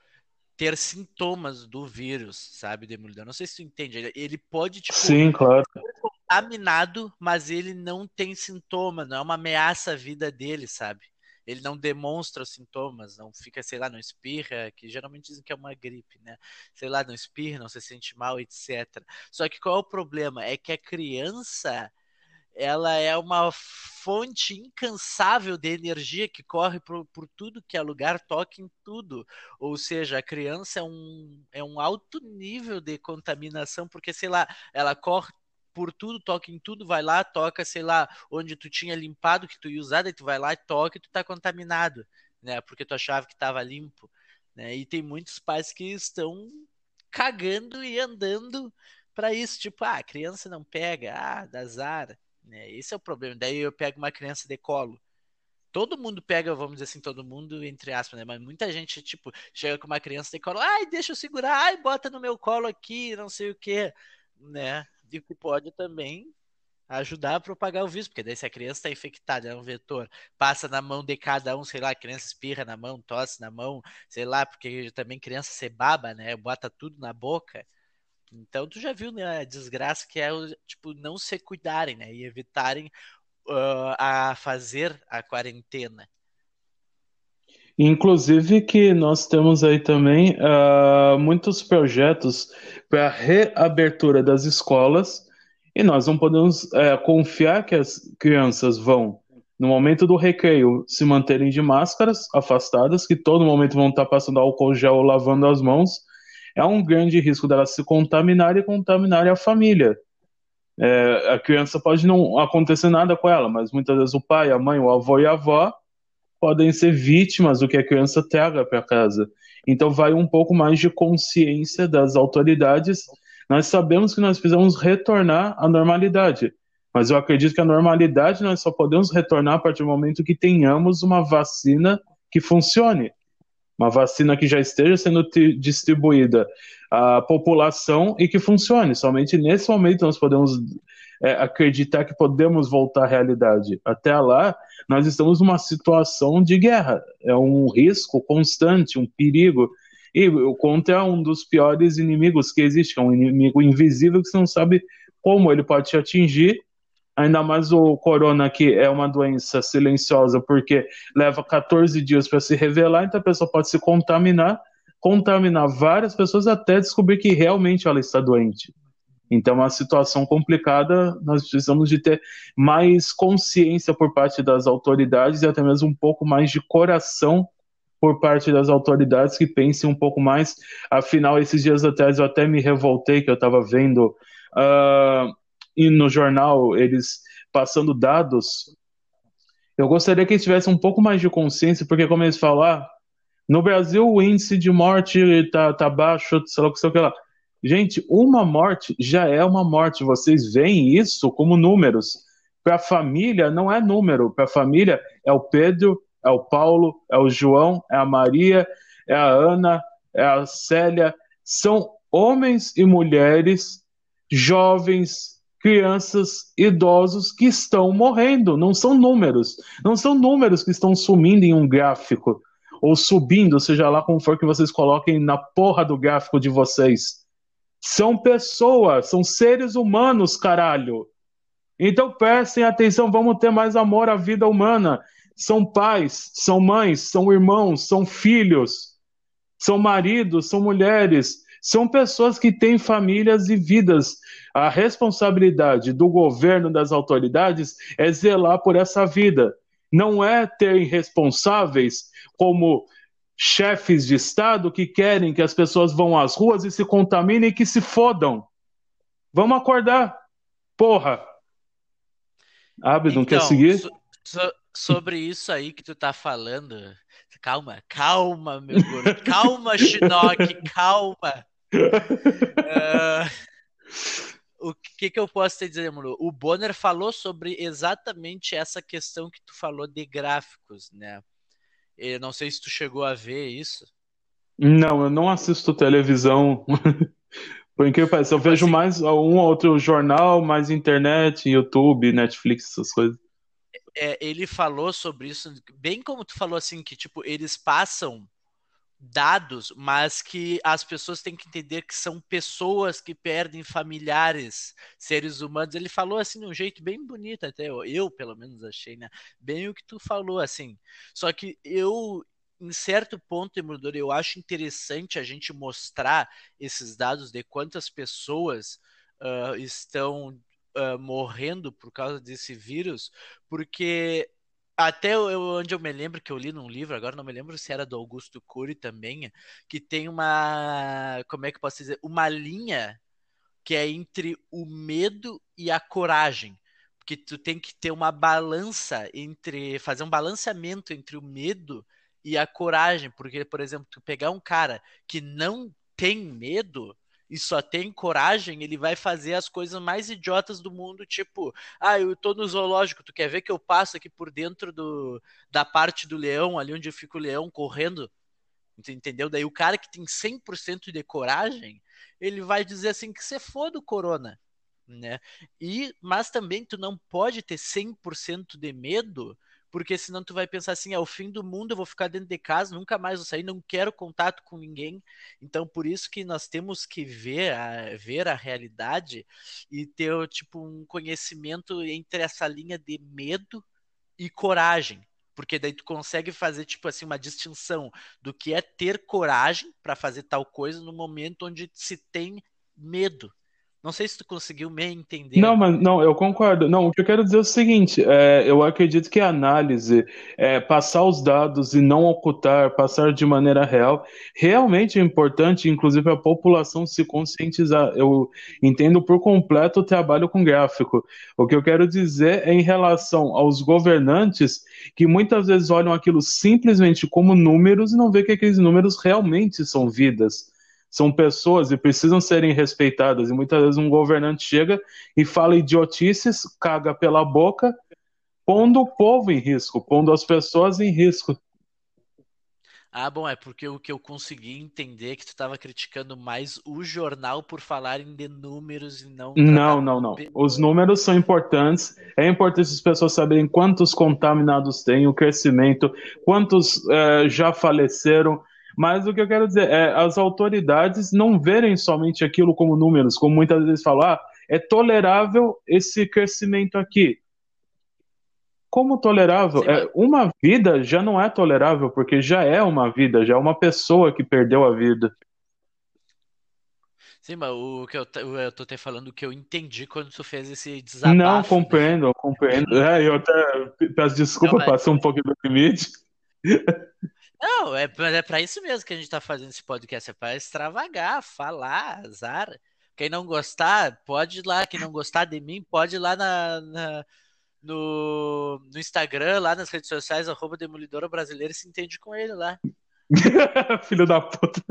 ter sintomas do vírus, sabe, Demolidor? Não sei se tu entende. Ele pode, tipo, Sim, claro. ser contaminado, mas ele não tem sintoma, não é uma ameaça à vida dele, sabe? Ele não demonstra os sintomas, não fica, sei lá, não espirra, que geralmente dizem que é uma gripe, né? Sei lá, não espirra, não se sente mal, etc. Só que qual é o problema? É que a criança ela é uma fonte incansável de energia que corre por, por, tudo que é lugar, toca em tudo. Ou seja, a criança é um, é um alto nível de contaminação, porque, sei lá, ela corre por tudo, toca em tudo, vai lá, toca, sei lá, onde tu tinha limpado, que tu ia usar, daí tu vai lá e toca e tu tá contaminado, né? Porque tu achava que estava limpo, né? E tem muitos pais que estão cagando e andando para isso, tipo, ah, criança não pega, ah, dá azar, né? Esse é o problema. Daí eu pego uma criança de colo. Todo mundo pega, vamos dizer assim, todo mundo, entre aspas, né? Mas muita gente, tipo, chega com uma criança de colo, ai, deixa eu segurar, ai, bota no meu colo aqui, não sei o que, né? E que pode também ajudar a propagar o vírus, porque daí se a criança está infectada, é um vetor, passa na mão de cada um, sei lá, a criança espirra na mão, tosse na mão, sei lá, porque também criança se baba, né? Bota tudo na boca. Então tu já viu né, a desgraça que é tipo não se cuidarem, né, e evitarem uh, a fazer a quarentena. Inclusive que nós temos aí também uh, muitos projetos para reabertura das escolas e nós não podemos uh, confiar que as crianças vão no momento do recreio se manterem de máscaras afastadas, que todo momento vão estar passando álcool gel ou lavando as mãos é um grande risco dela se contaminar e contaminar a família. É, a criança pode não acontecer nada com ela, mas muitas vezes o pai, a mãe, o avô e a avó podem ser vítimas do que a criança traga para casa. Então vai um pouco mais de consciência das autoridades. Nós sabemos que nós precisamos retornar à normalidade, mas eu acredito que a normalidade nós só podemos retornar a partir do momento que tenhamos uma vacina que funcione. Uma vacina que já esteja sendo distribuída à população e que funcione. Somente nesse momento nós podemos é, acreditar que podemos voltar à realidade. Até lá, nós estamos numa situação de guerra. É um risco constante, um perigo. E contra um dos piores inimigos que existe, é um inimigo invisível que você não sabe como ele pode te atingir ainda mais o corona que é uma doença silenciosa porque leva 14 dias para se revelar, então a pessoa pode se contaminar, contaminar várias pessoas até descobrir que realmente ela está doente. Então é uma situação complicada, nós precisamos de ter mais consciência por parte das autoridades e até mesmo um pouco mais de coração por parte das autoridades que pensem um pouco mais. Afinal, esses dias atrás eu até me revoltei que eu estava vendo uh, e no jornal eles passando dados, eu gostaria que eles tivessem um pouco mais de consciência, porque como eles falam, ah, no Brasil o índice de morte tá, tá baixo, sei lá o que, sei lá. Gente, uma morte já é uma morte. Vocês veem isso como números. Para a família não é número. Para a família é o Pedro, é o Paulo, é o João, é a Maria, é a Ana, é a Célia. São homens e mulheres, jovens, crianças, idosos que estão morrendo. Não são números. Não são números que estão sumindo em um gráfico. Ou subindo, seja lá como for que vocês coloquem na porra do gráfico de vocês. São pessoas, são seres humanos, caralho. Então prestem atenção, vamos ter mais amor à vida humana. São pais, são mães, são irmãos, são filhos, são maridos, são mulheres, são pessoas que têm famílias e vidas. A responsabilidade do governo, das autoridades, é zelar por essa vida. Não é ter irresponsáveis como chefes de Estado que querem que as pessoas vão às ruas e se contaminem e que se fodam. Vamos acordar. Porra. Não então, quer seguir? So, so, sobre isso aí que tu tá falando. Calma, calma, meu gordo. Calma, Shinnok, calma uh, o que, que eu posso te dizer, mano? O Bonner falou sobre exatamente essa questão que tu falou de gráficos, né? Eu não sei se tu chegou a ver isso. Não, eu não assisto televisão. Por incrível que pareça, eu vejo assim, mais um outro jornal, mais internet, YouTube, Netflix, essas coisas. É, ele falou sobre isso, bem como tu falou assim, que tipo, eles passam dados, mas que as pessoas têm que entender que são pessoas que perdem familiares, seres humanos. Ele falou assim de um jeito bem bonito, até eu, pelo menos achei, né? Bem o que tu falou, assim. Só que eu, em certo ponto, emulador, eu acho interessante a gente mostrar esses dados de quantas pessoas uh, estão uh, morrendo por causa desse vírus, porque até eu, onde eu me lembro que eu li num livro, agora não me lembro se era do Augusto Cury também, que tem uma, como é que posso dizer, uma linha que é entre o medo e a coragem. Porque tu tem que ter uma balança entre, fazer um balanceamento entre o medo e a coragem, porque por exemplo, tu pegar um cara que não tem medo, e só tem coragem, ele vai fazer as coisas mais idiotas do mundo, tipo, ah, eu tô no zoológico, tu quer ver que eu passo aqui por dentro do, da parte do leão, ali onde fica o leão correndo? Entendeu? Daí o cara que tem 100% de coragem, ele vai dizer assim que você foda o corona, né? E mas também tu não pode ter 100% de medo porque senão tu vai pensar assim, é o fim do mundo, eu vou ficar dentro de casa, nunca mais vou sair, não quero contato com ninguém. Então, por isso que nós temos que ver a, ver a realidade e ter tipo um conhecimento entre essa linha de medo e coragem, porque daí tu consegue fazer tipo assim uma distinção do que é ter coragem para fazer tal coisa no momento onde se tem medo. Não sei se tu conseguiu me entender. Não, mas não, eu concordo. Não, o que eu quero dizer é o seguinte: é, eu acredito que a análise, é, passar os dados e não ocultar, passar de maneira real, realmente é importante, inclusive a população se conscientizar. Eu entendo por completo o trabalho com gráfico. O que eu quero dizer é em relação aos governantes que muitas vezes olham aquilo simplesmente como números e não vê que aqueles números realmente são vidas são pessoas e precisam serem respeitadas. E muitas vezes um governante chega e fala idiotices, caga pela boca, pondo o povo em risco, pondo as pessoas em risco. Ah, bom, é porque o que eu consegui entender é que tu estava criticando mais o jornal por falarem de números e não. Não, não, não. Os números são importantes. É importante as pessoas saberem quantos contaminados tem, o crescimento, quantos é, já faleceram. Mas o que eu quero dizer é as autoridades não verem somente aquilo como números, como muitas vezes falar, ah, é tolerável esse crescimento aqui. Como tolerável? Sim, é, uma vida já não é tolerável, porque já é uma vida, já é uma pessoa que perdeu a vida. Sim, mas o que eu, eu tô até falando que eu entendi quando tu fez esse desabafo. Não, compreendo, né? compreendo. É, eu até peço desculpa, não, mas... passei um pouco do limite. Não, é, é para isso mesmo que a gente tá fazendo esse podcast, é para extravagar, falar, azar. Quem não gostar, pode ir lá. Quem não gostar de mim, pode ir lá na, na no, no Instagram, lá nas redes sociais, arroba Demolidora Brasileira e se entende com ele lá. Filho da puta.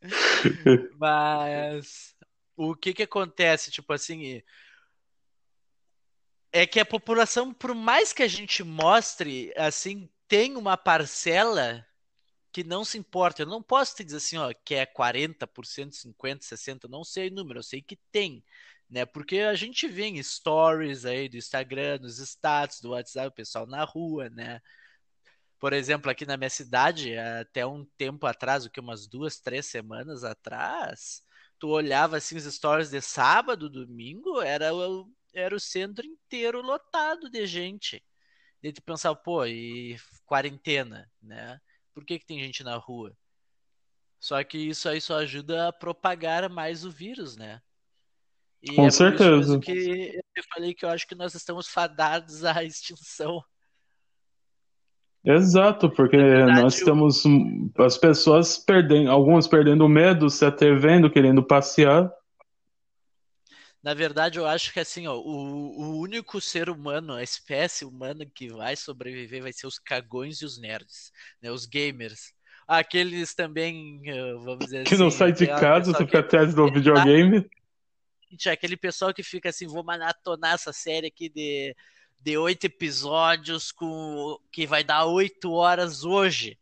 Mas o que que acontece, tipo assim, é que a população, por mais que a gente mostre, assim, tem uma parcela que não se importa. Eu não posso te dizer assim, ó, que é 40%, 50%, 60%, não sei o número, eu sei que tem, né? Porque a gente vê em stories aí do Instagram, nos status do WhatsApp, o pessoal na rua, né? Por exemplo, aqui na minha cidade, até um tempo atrás, o que umas duas, três semanas atrás, tu olhava assim os stories de sábado, domingo, era o era o centro inteiro lotado de gente. E tu pensava, pô, e quarentena, né? Por que, que tem gente na rua? Só que isso aí só ajuda a propagar mais o vírus, né? E Com é certeza. que eu falei que eu acho que nós estamos fadados à extinção. Exato, porque verdade, nós estamos as pessoas perdendo, algumas perdendo medo, se atrevendo, querendo passear. Na verdade, eu acho que assim, ó, o, o único ser humano, a espécie humana que vai sobreviver vai ser os cagões e os nerds, né? Os gamers. Aqueles também, eh, vamos dizer que assim. Que não sai de casa, você fica atrás do videogame. Aquele pessoal que fica assim, vou maratonar essa série aqui de, de oito episódios com que vai dar oito horas hoje.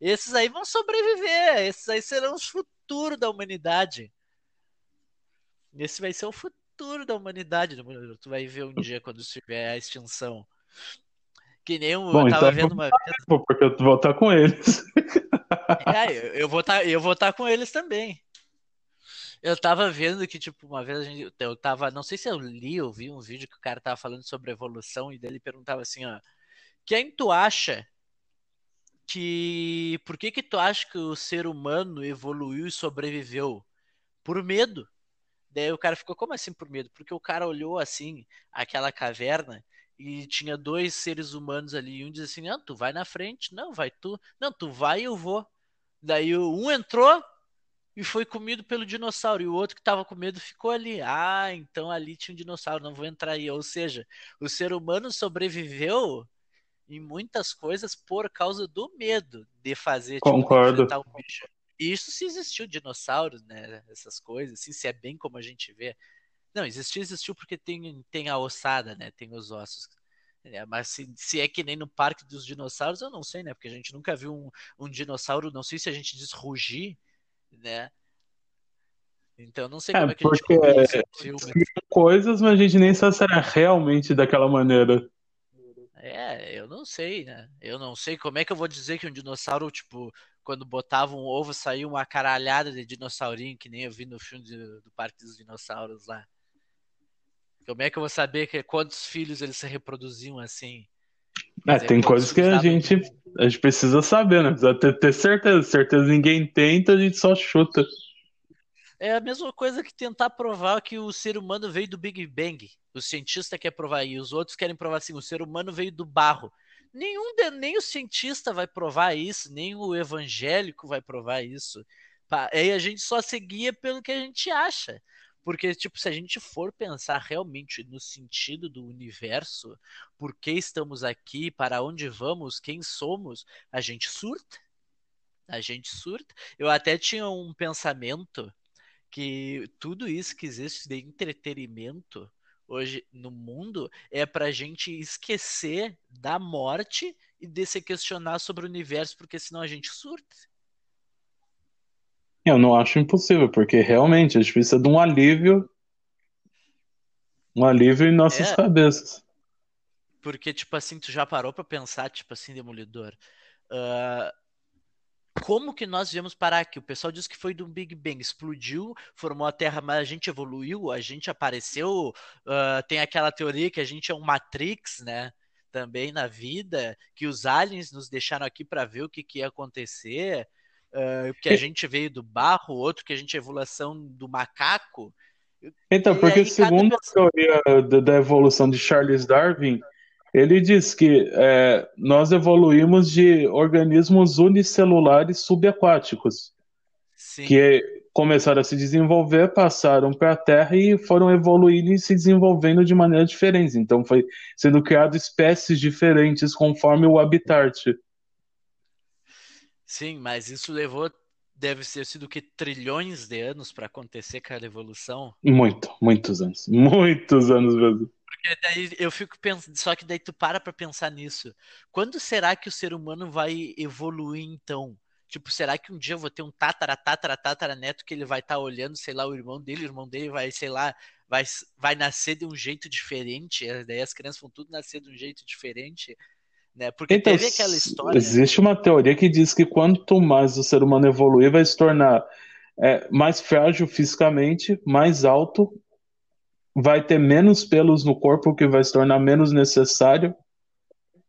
Esses aí vão sobreviver, esses aí serão o futuro da humanidade. Esse vai ser o futuro futuro da humanidade. Tu vai ver um dia quando tiver a extinção. Que nem um, Bom, eu tava então vendo uma vez. Porque eu vou estar com eles. É, eu vou estar, eu vou estar com eles também. Eu tava vendo que, tipo, uma vez a gente, eu tava, não sei se eu li ou vi um vídeo que o cara tava falando sobre evolução e dele perguntava assim, ó, quem tu acha que, por que que tu acha que o ser humano evoluiu e sobreviveu? Por medo. Daí o cara ficou, como assim por medo? Porque o cara olhou assim, aquela caverna, e tinha dois seres humanos ali, e um diz assim, não, tu vai na frente, não, vai tu, não, tu vai e eu vou. Daí um entrou e foi comido pelo dinossauro, e o outro que tava com medo ficou ali. Ah, então ali tinha um dinossauro, não vou entrar aí. Ou seja, o ser humano sobreviveu em muitas coisas por causa do medo de fazer tipo, Concordo. um Isso se existiu dinossauros, né? Essas coisas, assim, se é bem como a gente vê. Não, existiu, existiu porque tem, tem a ossada, né? Tem os ossos. É, mas se, se, é que nem no parque dos dinossauros, eu não sei, né? Porque a gente nunca viu um, um dinossauro, não sei se a gente diz rugir, né? Então não sei é, como é que a gente filme. coisas, mas a gente nem sabe se era realmente daquela maneira. É, eu não sei, né? Eu não sei como é que eu vou dizer que um dinossauro, tipo, quando botava um ovo, saiu uma caralhada de dinossaurinho, que nem eu vi no filme de, do Parque dos Dinossauros lá. Como é que eu vou saber que, quantos filhos eles se reproduziam assim? É, tem coisas que a gente, a gente precisa saber, né? Precisa ter, ter certeza. Certeza ninguém tem, então a gente só chuta. É a mesma coisa que tentar provar que o ser humano veio do Big Bang. O cientista quer provar e os outros querem provar assim, o ser humano veio do barro. Nenhum nem o cientista vai provar isso, nem o evangélico vai provar isso. Aí a gente só seguia pelo que a gente acha. Porque, tipo, se a gente for pensar realmente no sentido do universo, por que estamos aqui, para onde vamos, quem somos, a gente surta. A gente surta. Eu até tinha um pensamento que tudo isso que existe de entretenimento hoje no mundo é para a gente esquecer da morte e de se questionar sobre o universo, porque senão a gente surta. Eu não acho impossível, porque realmente a gente precisa de um alívio. Um alívio em nossas é, cabeças. Porque, tipo assim, tu já parou pra pensar, tipo assim, Demolidor. Uh, como que nós viemos parar aqui? O pessoal diz que foi do Big Bang, explodiu, formou a Terra, mas a gente evoluiu, a gente apareceu. Uh, tem aquela teoria que a gente é um Matrix, né? Também na vida, que os aliens nos deixaram aqui para ver o que, que ia acontecer uh, que a gente veio do barro, outro que a gente é evolução do macaco. Então, porque aí, segundo a teoria da evolução de Charles Darwin, ele diz que é, nós evoluímos de organismos unicelulares subaquáticos, Sim. que começaram a se desenvolver, passaram para a Terra e foram evoluindo e se desenvolvendo de maneira diferente. Então, foi sendo criado espécies diferentes conforme o habitat. Sim, mas isso levou, deve ter sido que trilhões de anos para acontecer aquela evolução. Muito, muitos anos, muitos anos mesmo. Porque daí eu fico pensando, só que daí tu para para pensar nisso. Quando será que o ser humano vai evoluir então? Tipo, será que um dia eu vou ter um tatara, tatara, tatara neto que ele vai estar tá olhando, sei lá, o irmão dele, o irmão dele vai, sei lá, vai, vai nascer de um jeito diferente, daí as crianças vão tudo nascer de um jeito diferente. Né? Porque então, teve aquela história. Existe uma teoria que diz que quanto mais o ser humano evoluir, vai se tornar é, mais frágil fisicamente, mais alto, vai ter menos pelos no corpo, que vai se tornar menos necessário,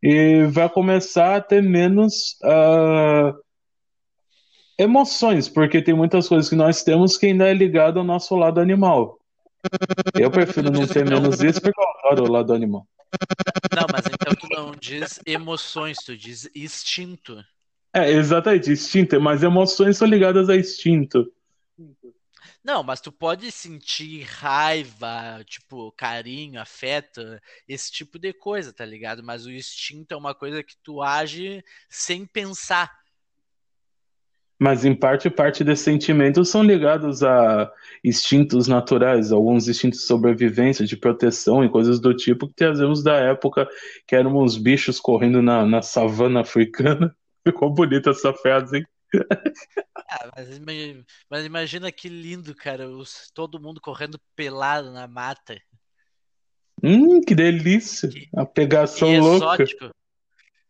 e vai começar a ter menos uh, emoções, porque tem muitas coisas que nós temos que ainda é ligado ao nosso lado animal. Eu prefiro não ter menos isso porque eu adoro o lado animal. Não, mas então tu não diz emoções, tu diz instinto. É, exatamente, instinto, mas emoções são ligadas a instinto. Não, mas tu pode sentir raiva, tipo, carinho, afeto, esse tipo de coisa, tá ligado? Mas o instinto é uma coisa que tu age sem pensar. Mas em parte, parte desses sentimentos são ligados a instintos naturais, alguns instintos de sobrevivência, de proteção e coisas do tipo que trazemos da época que eram uns bichos correndo na, na savana africana. Ficou bonita essa frase, hein? Ah, mas, mas, imagina que lindo, cara, os, todo mundo correndo pelado na mata. Hum, que delícia! Que, a pegação que louca.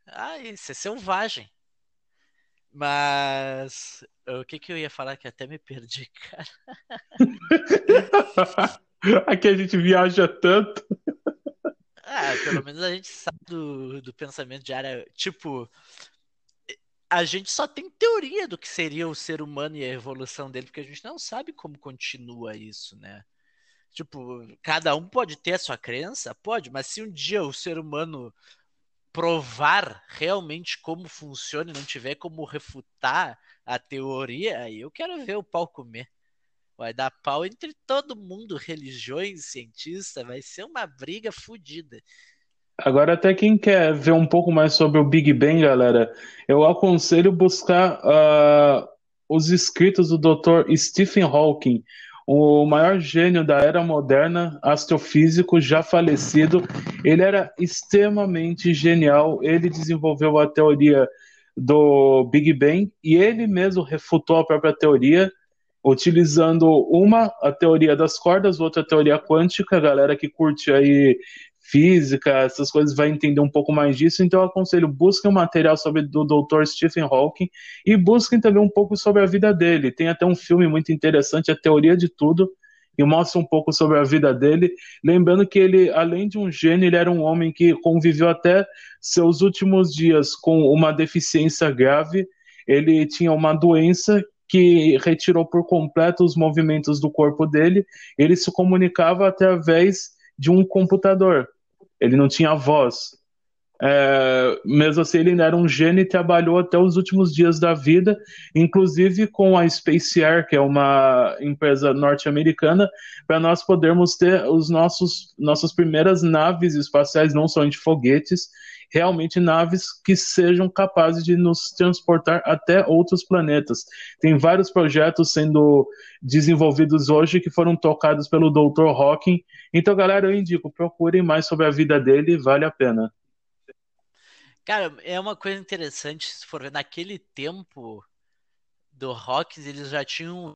Ah, isso é selvagem. Mas o que, que eu ia falar que até me perdi, cara? Aqui a gente viaja tanto. Ah, pelo menos a gente sabe do, do pensamento de área. Tipo, a gente só tem teoria do que seria o ser humano e a evolução dele, porque a gente não sabe como continua isso, né? Tipo, cada um pode ter a sua crença? Pode, mas se um dia o ser humano provar realmente como funciona e não tiver como refutar a teoria, aí eu quero ver o pau comer. Vai dar pau entre todo mundo, religiões, cientistas, vai ser uma briga fodida. Agora, até quem quer ver um pouco mais sobre o Big Bang, galera, eu aconselho buscar uh, os escritos do Dr. Stephen Hawking, o maior gênio da era moderna, astrofísico, já falecido. Ele era extremamente genial. Ele desenvolveu a teoria do Big Bang e ele mesmo refutou a própria teoria, utilizando uma a teoria das cordas, outra a teoria quântica. Galera que curte aí física, essas coisas, vai entender um pouco mais disso. Então, eu aconselho, busquem um material sobre do Dr. Stephen Hawking e busquem também um pouco sobre a vida dele. Tem até um filme muito interessante, A Teoria de Tudo, e mostra um pouco sobre a vida dele. Lembrando que ele, além de um gênio, ele era um homem que conviveu até seus últimos dias com uma deficiência grave. Ele tinha uma doença que retirou por completo os movimentos do corpo dele. Ele se comunicava através de um computador. Ele não tinha voz. É, mesmo assim, ele ainda era um gênio e trabalhou até os últimos dias da vida, inclusive com a Space Air, que é uma empresa norte-americana, para nós podermos ter os nossos nossas primeiras naves espaciais, não somente foguetes, realmente naves que sejam capazes de nos transportar até outros planetas. Tem vários projetos sendo desenvolvidos hoje que foram tocados pelo Dr. Hawking. Então, galera, eu indico, procurem mais sobre a vida dele, vale a pena. Cara, é uma coisa interessante, se for ver, naquele tempo do Rocks, eles já tinham.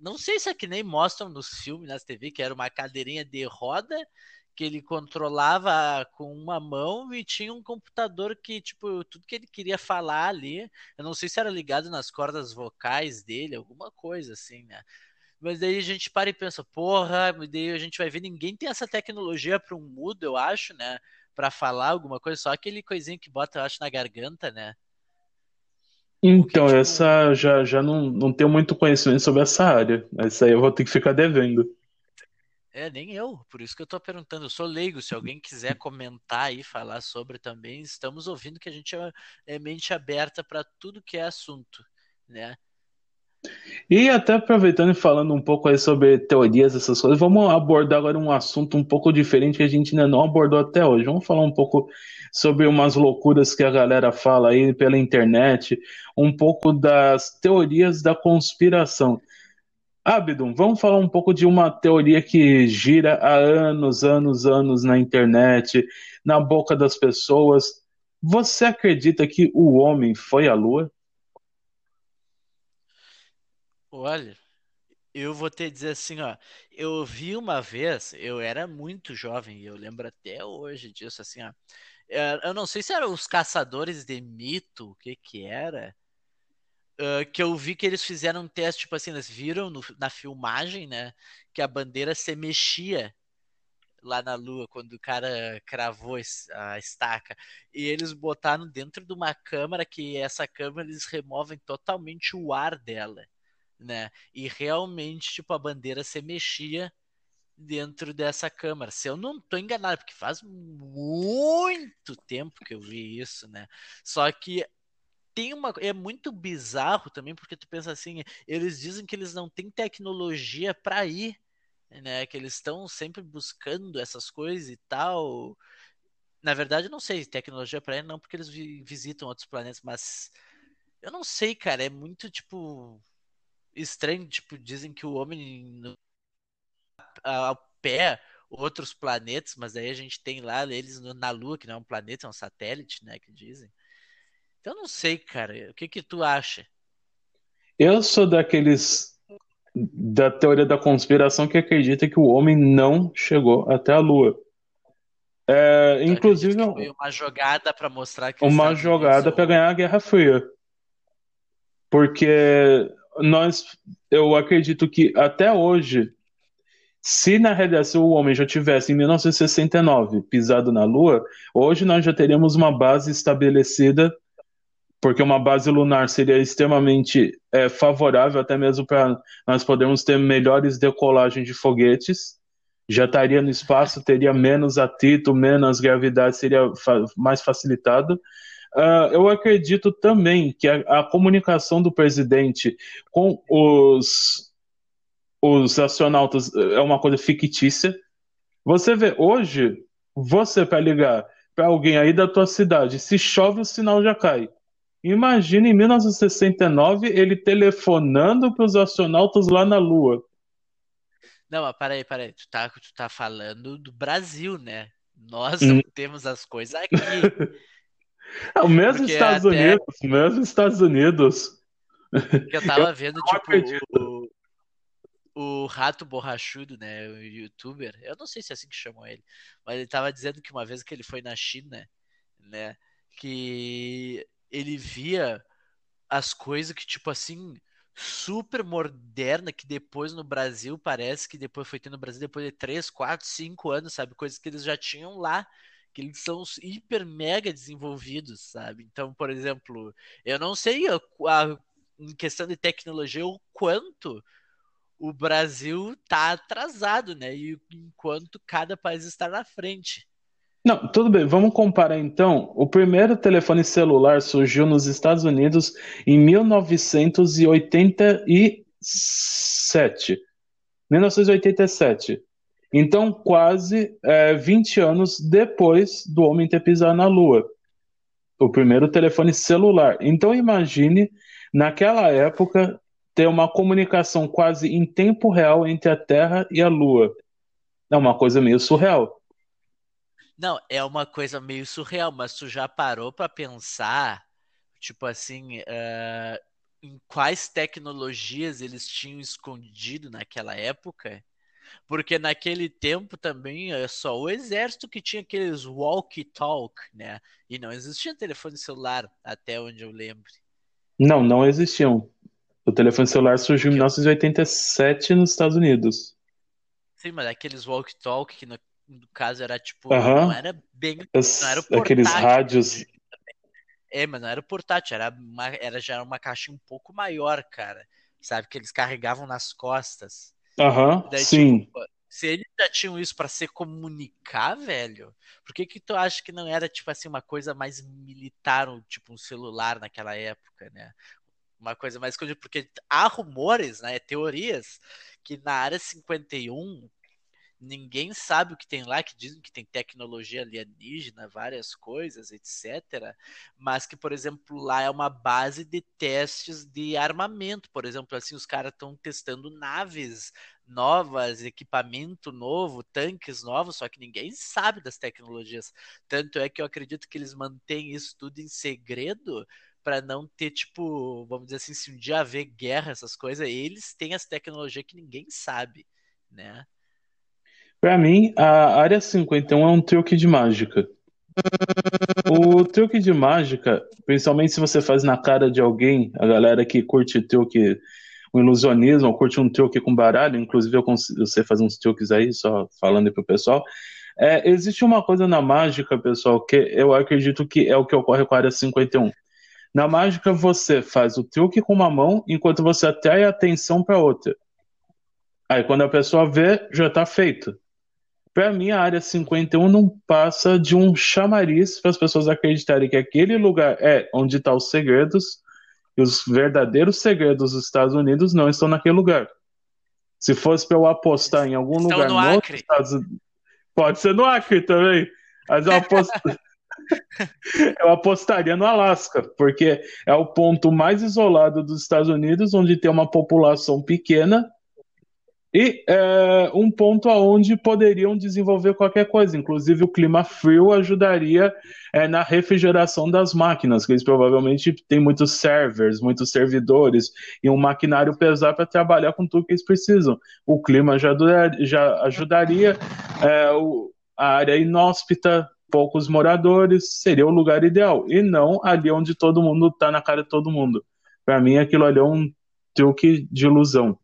Não sei se é que nem mostram nos filmes, nas TV, que era uma cadeirinha de roda que ele controlava com uma mão e tinha um computador que, tipo, tudo que ele queria falar ali, eu não sei se era ligado nas cordas vocais dele, alguma coisa assim, né? Mas daí a gente para e pensa, porra, daí a gente vai ver, ninguém tem essa tecnologia para um mudo, eu acho, né? Para falar alguma coisa, só aquele coisinho que bota, eu acho, na garganta, né? Então, Porque, tipo... essa já, já não, não tenho muito conhecimento sobre essa área. Essa aí eu vou ter que ficar devendo. É, nem eu, por isso que eu tô perguntando. Eu sou leigo, se alguém quiser comentar e falar sobre também, estamos ouvindo que a gente é, é mente aberta para tudo que é assunto, né? E até aproveitando e falando um pouco aí sobre teorias, essas coisas, vamos abordar agora um assunto um pouco diferente que a gente ainda não abordou até hoje. Vamos falar um pouco sobre umas loucuras que a galera fala aí pela internet, um pouco das teorias da conspiração. Abdon, vamos falar um pouco de uma teoria que gira há anos, anos, anos na internet, na boca das pessoas. Você acredita que o homem foi à Lua? Olha, eu vou te dizer assim, ó. Eu vi uma vez, eu era muito jovem, eu lembro até hoje disso, assim, ó. É, eu não sei se eram os caçadores de mito, o que que era, que eu vi que eles fizeram um teste, tipo assim, eles viram no, na filmagem, né, que a bandeira se mexia lá na lua, quando o cara cravou a estaca. E eles botaram dentro de uma câmara que essa câmara eles removem totalmente o ar dela né? E realmente, tipo, a bandeira se mexia dentro dessa câmara. Se eu não tô enganado, porque faz muito tempo que eu vi isso, né? Só que tem uma é muito bizarro também porque tu pensa assim, eles dizem que eles não têm tecnologia para ir, né? Que eles estão sempre buscando essas coisas e tal. Na verdade, eu não sei tecnologia para ir não, porque eles visitam outros planetas, mas eu não sei, cara, é muito tipo estranho, tipo, dizem que o homem ao pé outros planetas, mas aí a gente tem lá eles na Lua, que não é um planeta, é um satélite, né, que dizem. Então não sei, cara, o que que tu acha? Eu sou daqueles da teoria da conspiração que acredita que o homem não chegou até a Lua. É, inclusive foi uma jogada para mostrar que uma jogada para ganhar a Guerra Fria, porque nós, eu acredito que até hoje, se na realidade o homem já tivesse em 1969 pisado na Lua, hoje nós já teríamos uma base estabelecida, porque uma base lunar seria extremamente é, favorável até mesmo para nós podermos ter melhores decolagens de foguetes. Já estaria no espaço, teria menos atrito, menos gravidade, seria fa mais facilitado. Uh, eu acredito também que a, a, comunicação do presidente com os, os astronautas é uma coisa fictícia. Você vê, hoje, você para ligar para alguém aí da tua cidade, se chove o sinal já cai. Imagina em 1969 ele telefonando para os astronautas lá na Lua. Não, mas peraí, peraí. Tu tá, tu tá falando do Brasil, né? Nós hum. não temos as coisas aqui. É o mesmo Porque Estados até... Unidos, mesmo Estados Unidos. Eu tava vendo, eu tipo, o, o, Rato Borrachudo, né, o youtuber, eu não sei se é assim que chamam ele, mas ele tava dizendo que uma vez que ele foi na China, né, que ele via as coisas que, tipo assim, super moderna, que depois no Brasil parece que depois foi ter no Brasil depois de 3, 4, 5 anos, sabe? Coisas que eles já tinham lá que eles são hiper mega desenvolvidos, sabe? Então, por exemplo, eu não sei a, a em questão de tecnologia, o quanto o Brasil está atrasado, né? E enquanto cada país está na frente. Não, tudo bem, vamos comparar então. O primeiro telefone celular surgiu nos Estados Unidos em 1987. 1987. Então, quase é, 20 anos depois do homem ter pisado na Lua. O primeiro telefone celular. Então, imagine, naquela época, ter uma comunicação quase em tempo real entre a Terra e a Lua. É uma coisa meio surreal. Não, é uma coisa meio surreal, mas tu já parou para pensar, tipo assim, uh, em quais tecnologias eles tinham escondido naquela época? Porque naquele tempo também é só o exército que tinha aqueles walkie-talk, né? E não existia telefone celular, até onde eu lembro. Não, não existiam. O telefone celular surgiu em 1987 nos Estados Unidos. Sim, mas aqueles walkie-talk que no, no, caso era tipo, uhum. não era bem, As, não era portátil, aqueles rádios. É, mas não era portátil, era, uma, era já uma caixa um pouco maior, cara. Sabe que eles carregavam nas costas. Aham, uhum, sim. Tipo, se eles já tinham isso para se comunicar, velho, por que que tu acha que não era tipo assim uma coisa mais militar, tipo um celular naquela época, né? uma coisa mais porque há rumores, né, teorias, que na área 51 ninguém sabe o que tem lá, que dizem que tem tecnologia alienígena, várias coisas, etc. Mas que, por exemplo, lá é uma base de testes de armamento. Por exemplo, assim, os caras estão testando naves novas, equipamento novo, tanques novos, só que ninguém sabe das tecnologias. Tanto é que eu acredito que eles mantêm isso tudo em segredo para não ter, tipo, vamos dizer assim, se um dia haver guerra, essas coisas, eles têm as tecnologias que ninguém sabe, né? Para mim, a Área 51 é um truque de mágica. O truque de mágica, principalmente se você faz na cara de alguém, a galera que curte truque, o ilusionismo, curte um truque com baralho, inclusive eu, sei fazer uns truques aí, só falando aí pro pessoal. É, existe uma coisa na mágica, pessoal, que eu acredito que é o que ocorre com a Área 51. Na mágica, você faz o truque com uma mão enquanto você atrai a atenção para outra. Aí, quando a pessoa vê, já está feito. Para mim, a área 51 não passa de um chamariz para as pessoas acreditarem que aquele lugar é onde estão tá os segredos e os verdadeiros segredos dos Estados Unidos não estão naquele lugar. Se fosse para eu apostar em algum estão lugar no Acre. Estados... pode ser no Acre também. Mas eu aposto. eu apostaria no Alasca, porque é o ponto mais isolado dos Estados Unidos, onde tem uma população pequena e é, um ponto aonde poderiam desenvolver qualquer coisa. Inclusive, o clima frio ajudaria é, na refrigeração das máquinas, que eles provavelmente têm muitos servers, muitos servidores e um maquinário pesado para trabalhar com tudo que eles precisam. O clima já, já ajudaria é, o, a área inóspita poucos moradores, seria o lugar ideal. E não ali onde todo mundo está na cara de todo mundo. Para mim, aquilo ali é um truque de ilusão.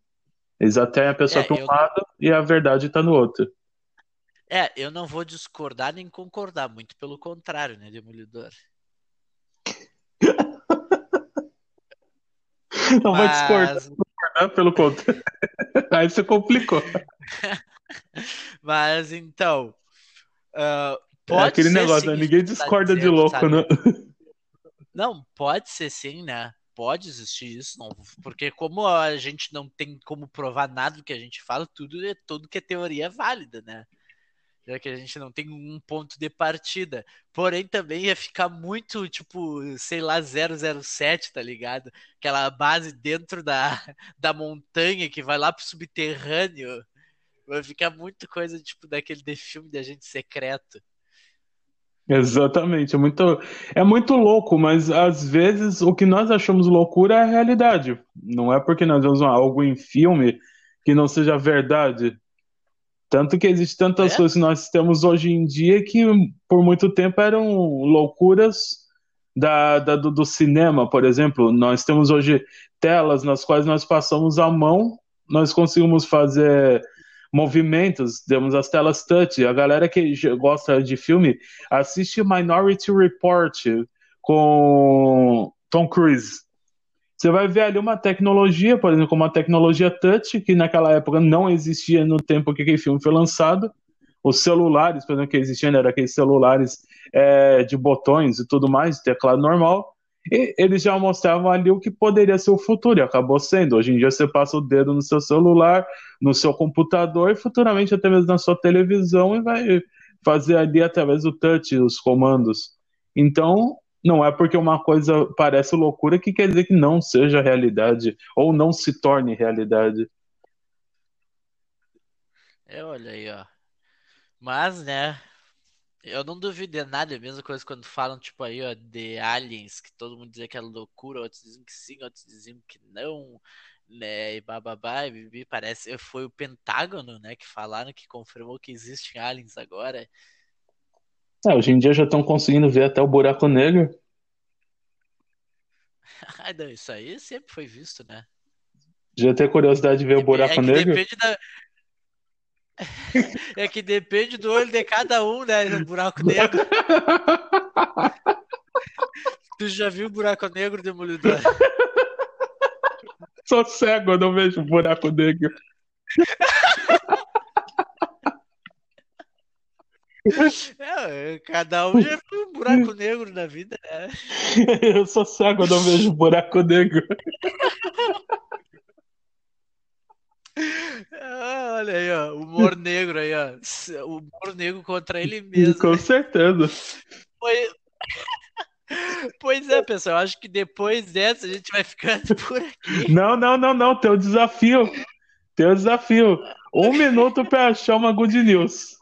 Eles até a pessoa é, para um lado e a verdade está no outro. É, eu não vou discordar nem concordar, muito pelo contrário, né, Demolidor? não Mas... vai discordar, pelo contrário. Aí você complicou. Mas então, uh, pode é aquele negócio, né? Ninguém tá discorda tá dizendo, de louco, sabe? né? Não, pode ser sim, né? Pode existir isso, não, porque como a gente não tem como provar nada do que a gente fala, tudo é tudo que é teoria é válida, né? Já que a gente não tem um ponto de partida. Porém, também ia ficar muito, tipo, sei lá, 007, tá ligado? Aquela base dentro da, da montanha que vai lá pro subterrâneo. Vai ficar muito coisa, tipo, daquele de filme de agente secreto. Exatamente, é muito, é muito louco, mas às vezes o que nós achamos loucura é a realidade. Não é porque nós vemos algo em filme que não seja verdade. Tanto que existe tantas é? coisas que nós temos hoje em dia que por muito tempo eram loucuras da, da do, do, cinema, por exemplo. Nós temos hoje telas nas quais nós passamos a mão, nós conseguimos fazer movimentos, temos as telas touch. A galera que gosta de filme assiste Minority Report com Tom Cruise. Você vai ver ali uma tecnologia, por exemplo, como a tecnologia touch, que naquela época não existia no tempo que aquele filme foi lançado. Os celulares, por exemplo, que existiam, eram aqueles celulares é, de botões e tudo mais, teclado normal. E eles já mostravam ali o que poderia ser o futuro, e acabou sendo. Hoje em dia você passa o dedo no seu celular, no seu computador e futuramente até mesmo na sua televisão e vai fazer ali através do touch os comandos. Então, não é porque uma coisa parece loucura que quer dizer que não seja realidade ou não se torne realidade. É, olha aí, ó. Mas, né, eu não duvido de nada, é a mesma coisa quando falam, tipo, aí, ó, de aliens, que todo mundo dizia que era loucura, outros diziam que sim, outros diziam que não, né, e bababá, e bibi, parece, foi o Pentágono, né, que falaram, que confirmou que existem aliens agora. É, hoje em dia já estão conseguindo ver até o buraco negro. Não, isso aí sempre foi visto, né? Já tem curiosidade de ver o buraco é negro? Depende da, é que depende do olho de cada um, né? No buraco negro. tu já viu o buraco negro, Demolidor? Sou cego, eu não vejo buraco negro. É, cada um já viu um buraco negro na vida, né? Eu sou cego, eu não vejo buraco negro. Ah, olha aí, ó. Humor negro aí, ó. Humor negro contra ele mesmo. Com certeza. Pois... pois é, pessoal. Acho que depois dessa a gente vai ficando por aqui. Não, não, não, não. Tem um desafio. Tem um desafio. Um minuto para achar uma good news.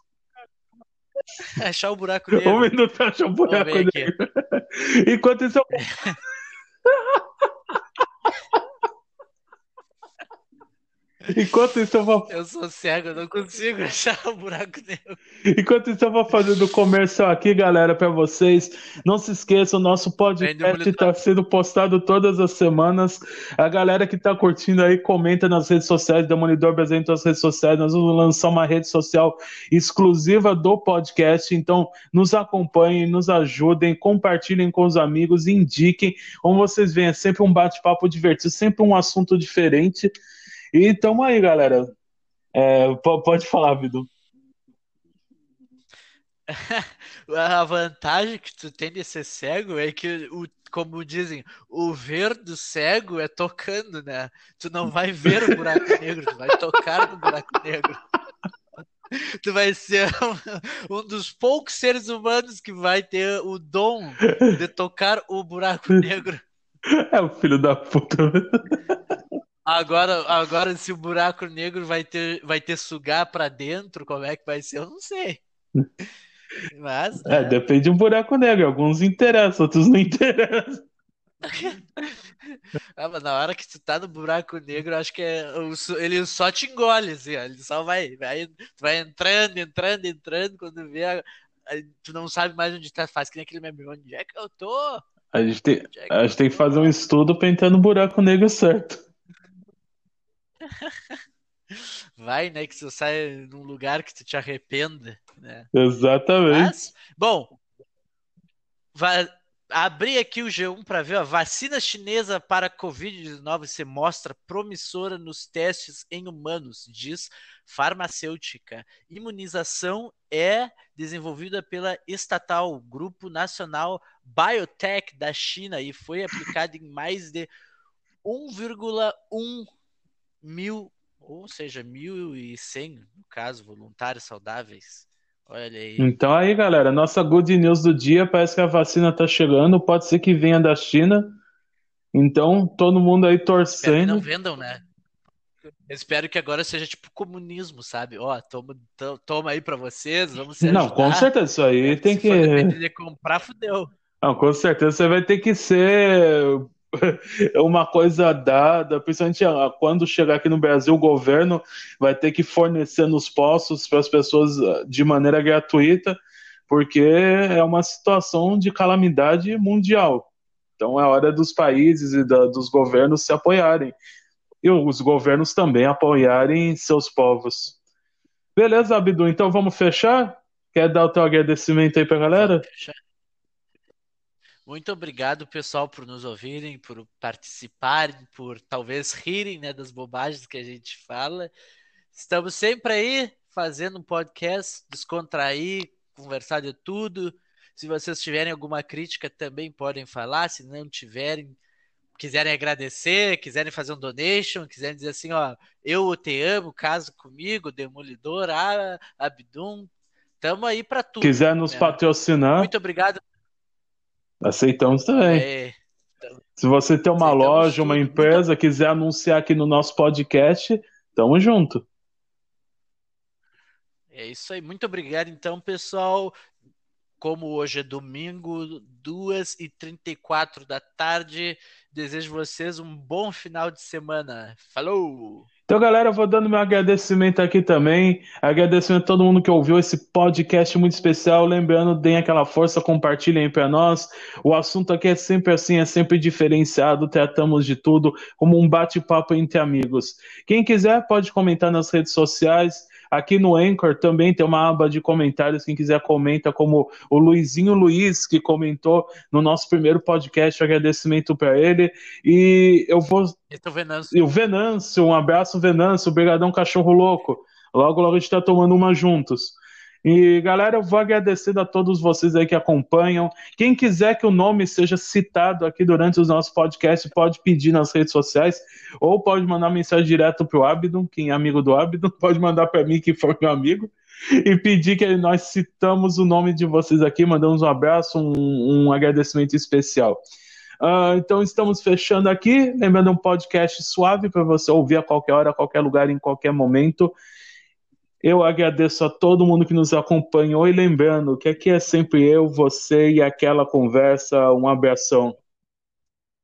Achar o buraco negro. Um minuto para achar o buraco negro. Enquanto isso, eu... Enquanto isso eu vou. Eu sou cego, eu não consigo achar o um buraco negro. Enquanto isso eu vou fazendo comercial aqui, galera, para vocês. Não se esqueçam, o nosso podcast está sendo postado todas as semanas. A galera que está curtindo aí, comenta nas redes sociais, Demolidor Brasil nas redes sociais. Nós vamos lançar uma rede social exclusiva do podcast. Então, nos acompanhem, nos ajudem, compartilhem com os amigos, indiquem. Como vocês veem, é sempre um bate-papo divertido, sempre um assunto diferente. E tamo aí, galera. É, pode falar, Vidu. A vantagem que tu tem de ser cego é que, o, como dizem, o ver do cego é tocando, né? Tu não vai ver o buraco negro, tu vai tocar no buraco negro. Tu vai ser um, um dos poucos seres humanos que vai ter o dom de tocar o buraco negro. É o filho da puta. Agora, agora se o buraco negro vai ter, vai ter sugar para dentro, como é que vai ser? Eu não sei. Mas. É, né? depende de um buraco negro. Alguns interessam, outros não interessam. ah, mas na hora que tu tá no buraco negro, acho que é, ele só te engole, assim, ele só vai, vai, vai entrando, entrando, entrando, quando vê, a, a, tu não sabe mais onde tá, faz que nem aquele meme, onde é que eu tô? A gente tem, é a gente tem que fazer um estudo pra entrar no buraco negro certo. Vai, né? Que você sai num lugar que tu te arrependa, né? Exatamente. Mas, bom, vai abrir aqui o G1 para ver a vacina chinesa para Covid-19 se mostra promissora nos testes em humanos, diz farmacêutica. Imunização é desenvolvida pela estatal Grupo Nacional Biotech da China e foi aplicada em mais de 1,1 mil, ou seja, mil e cem, no caso, voluntários saudáveis. Olha aí. Então aí, galera, nossa good news do dia parece que a vacina tá chegando, pode ser que venha da China. Então, todo mundo aí torcendo. Espero que não vendam, né? Eu espero que agora seja tipo comunismo, sabe? Ó, toma, toma aí para vocês, vamos ser Não, com certeza, isso aí tem se que. Comprar, fudeu. Não, com certeza você vai ter que ser é uma coisa dada, principalmente ah, quando chegar aqui no Brasil, o governo vai ter que fornecer nos postos para as pessoas ah, de maneira gratuita, porque é uma situação de calamidade mundial. Então é hora dos países e da, dos governos se apoiarem. E os governos também apoiarem seus povos. Beleza, Abdu? Então vamos fechar? Quer dar o teu agradecimento aí para a galera? Fechar. Muito obrigado, pessoal, por nos ouvirem, por participarem, por talvez rirem né, das bobagens que a gente fala. Estamos sempre aí fazendo um podcast, descontrair, conversar de tudo. Se vocês tiverem alguma crítica, também podem falar. Se não tiverem, quiserem agradecer, quiserem fazer um donation, quiserem dizer assim, ó, eu te amo, caso comigo, Demolidor, ah, Abdum, tamo aí para tudo. Quiser nos né? patrocinar. Muito obrigado. Aceitamos também. É, Se você tem uma loja, uma empresa, quiser anunciar aqui no nosso podcast, tamo junto. É isso aí. Muito obrigado, então, pessoal. Como hoje é domingo, 2h34 da tarde, desejo vocês um bom final de semana. Falou! Então, galera, eu vou dando meu agradecimento aqui também. Agradecimento a todo mundo que ouviu esse podcast muito especial. Lembrando, deem aquela força, compartilhem para nós. O assunto aqui é sempre assim, é sempre diferenciado. Tratamos de tudo como um bate-papo entre amigos. Quem quiser pode comentar nas redes sociais. Aqui no Anchor também tem uma aba de comentários. Quem quiser comenta, como o Luizinho Luiz, que comentou no nosso primeiro podcast. Agradecimento para ele. E eu vou. E o Venâncio. o Venâncio, um abraço, Venâncio. Obrigadão, cachorro louco. Logo, logo a gente está tomando uma juntos. E galera, eu vou agradecendo a todos vocês aí que acompanham. Quem quiser que o nome seja citado aqui durante os nossos podcasts, pode pedir nas redes sociais ou pode mandar mensagem direto para o Abdon, quem é amigo do Abdon, pode mandar para mim, que for meu amigo, e pedir que nós citamos o nome de vocês aqui, mandamos um abraço, um, um agradecimento especial. Uh, então estamos fechando aqui, lembrando um podcast suave para você ouvir a qualquer hora, a qualquer lugar, em qualquer momento. Eu agradeço a todo mundo que nos acompanhou e lembrando que aqui é sempre eu, você e aquela conversa. Um abração.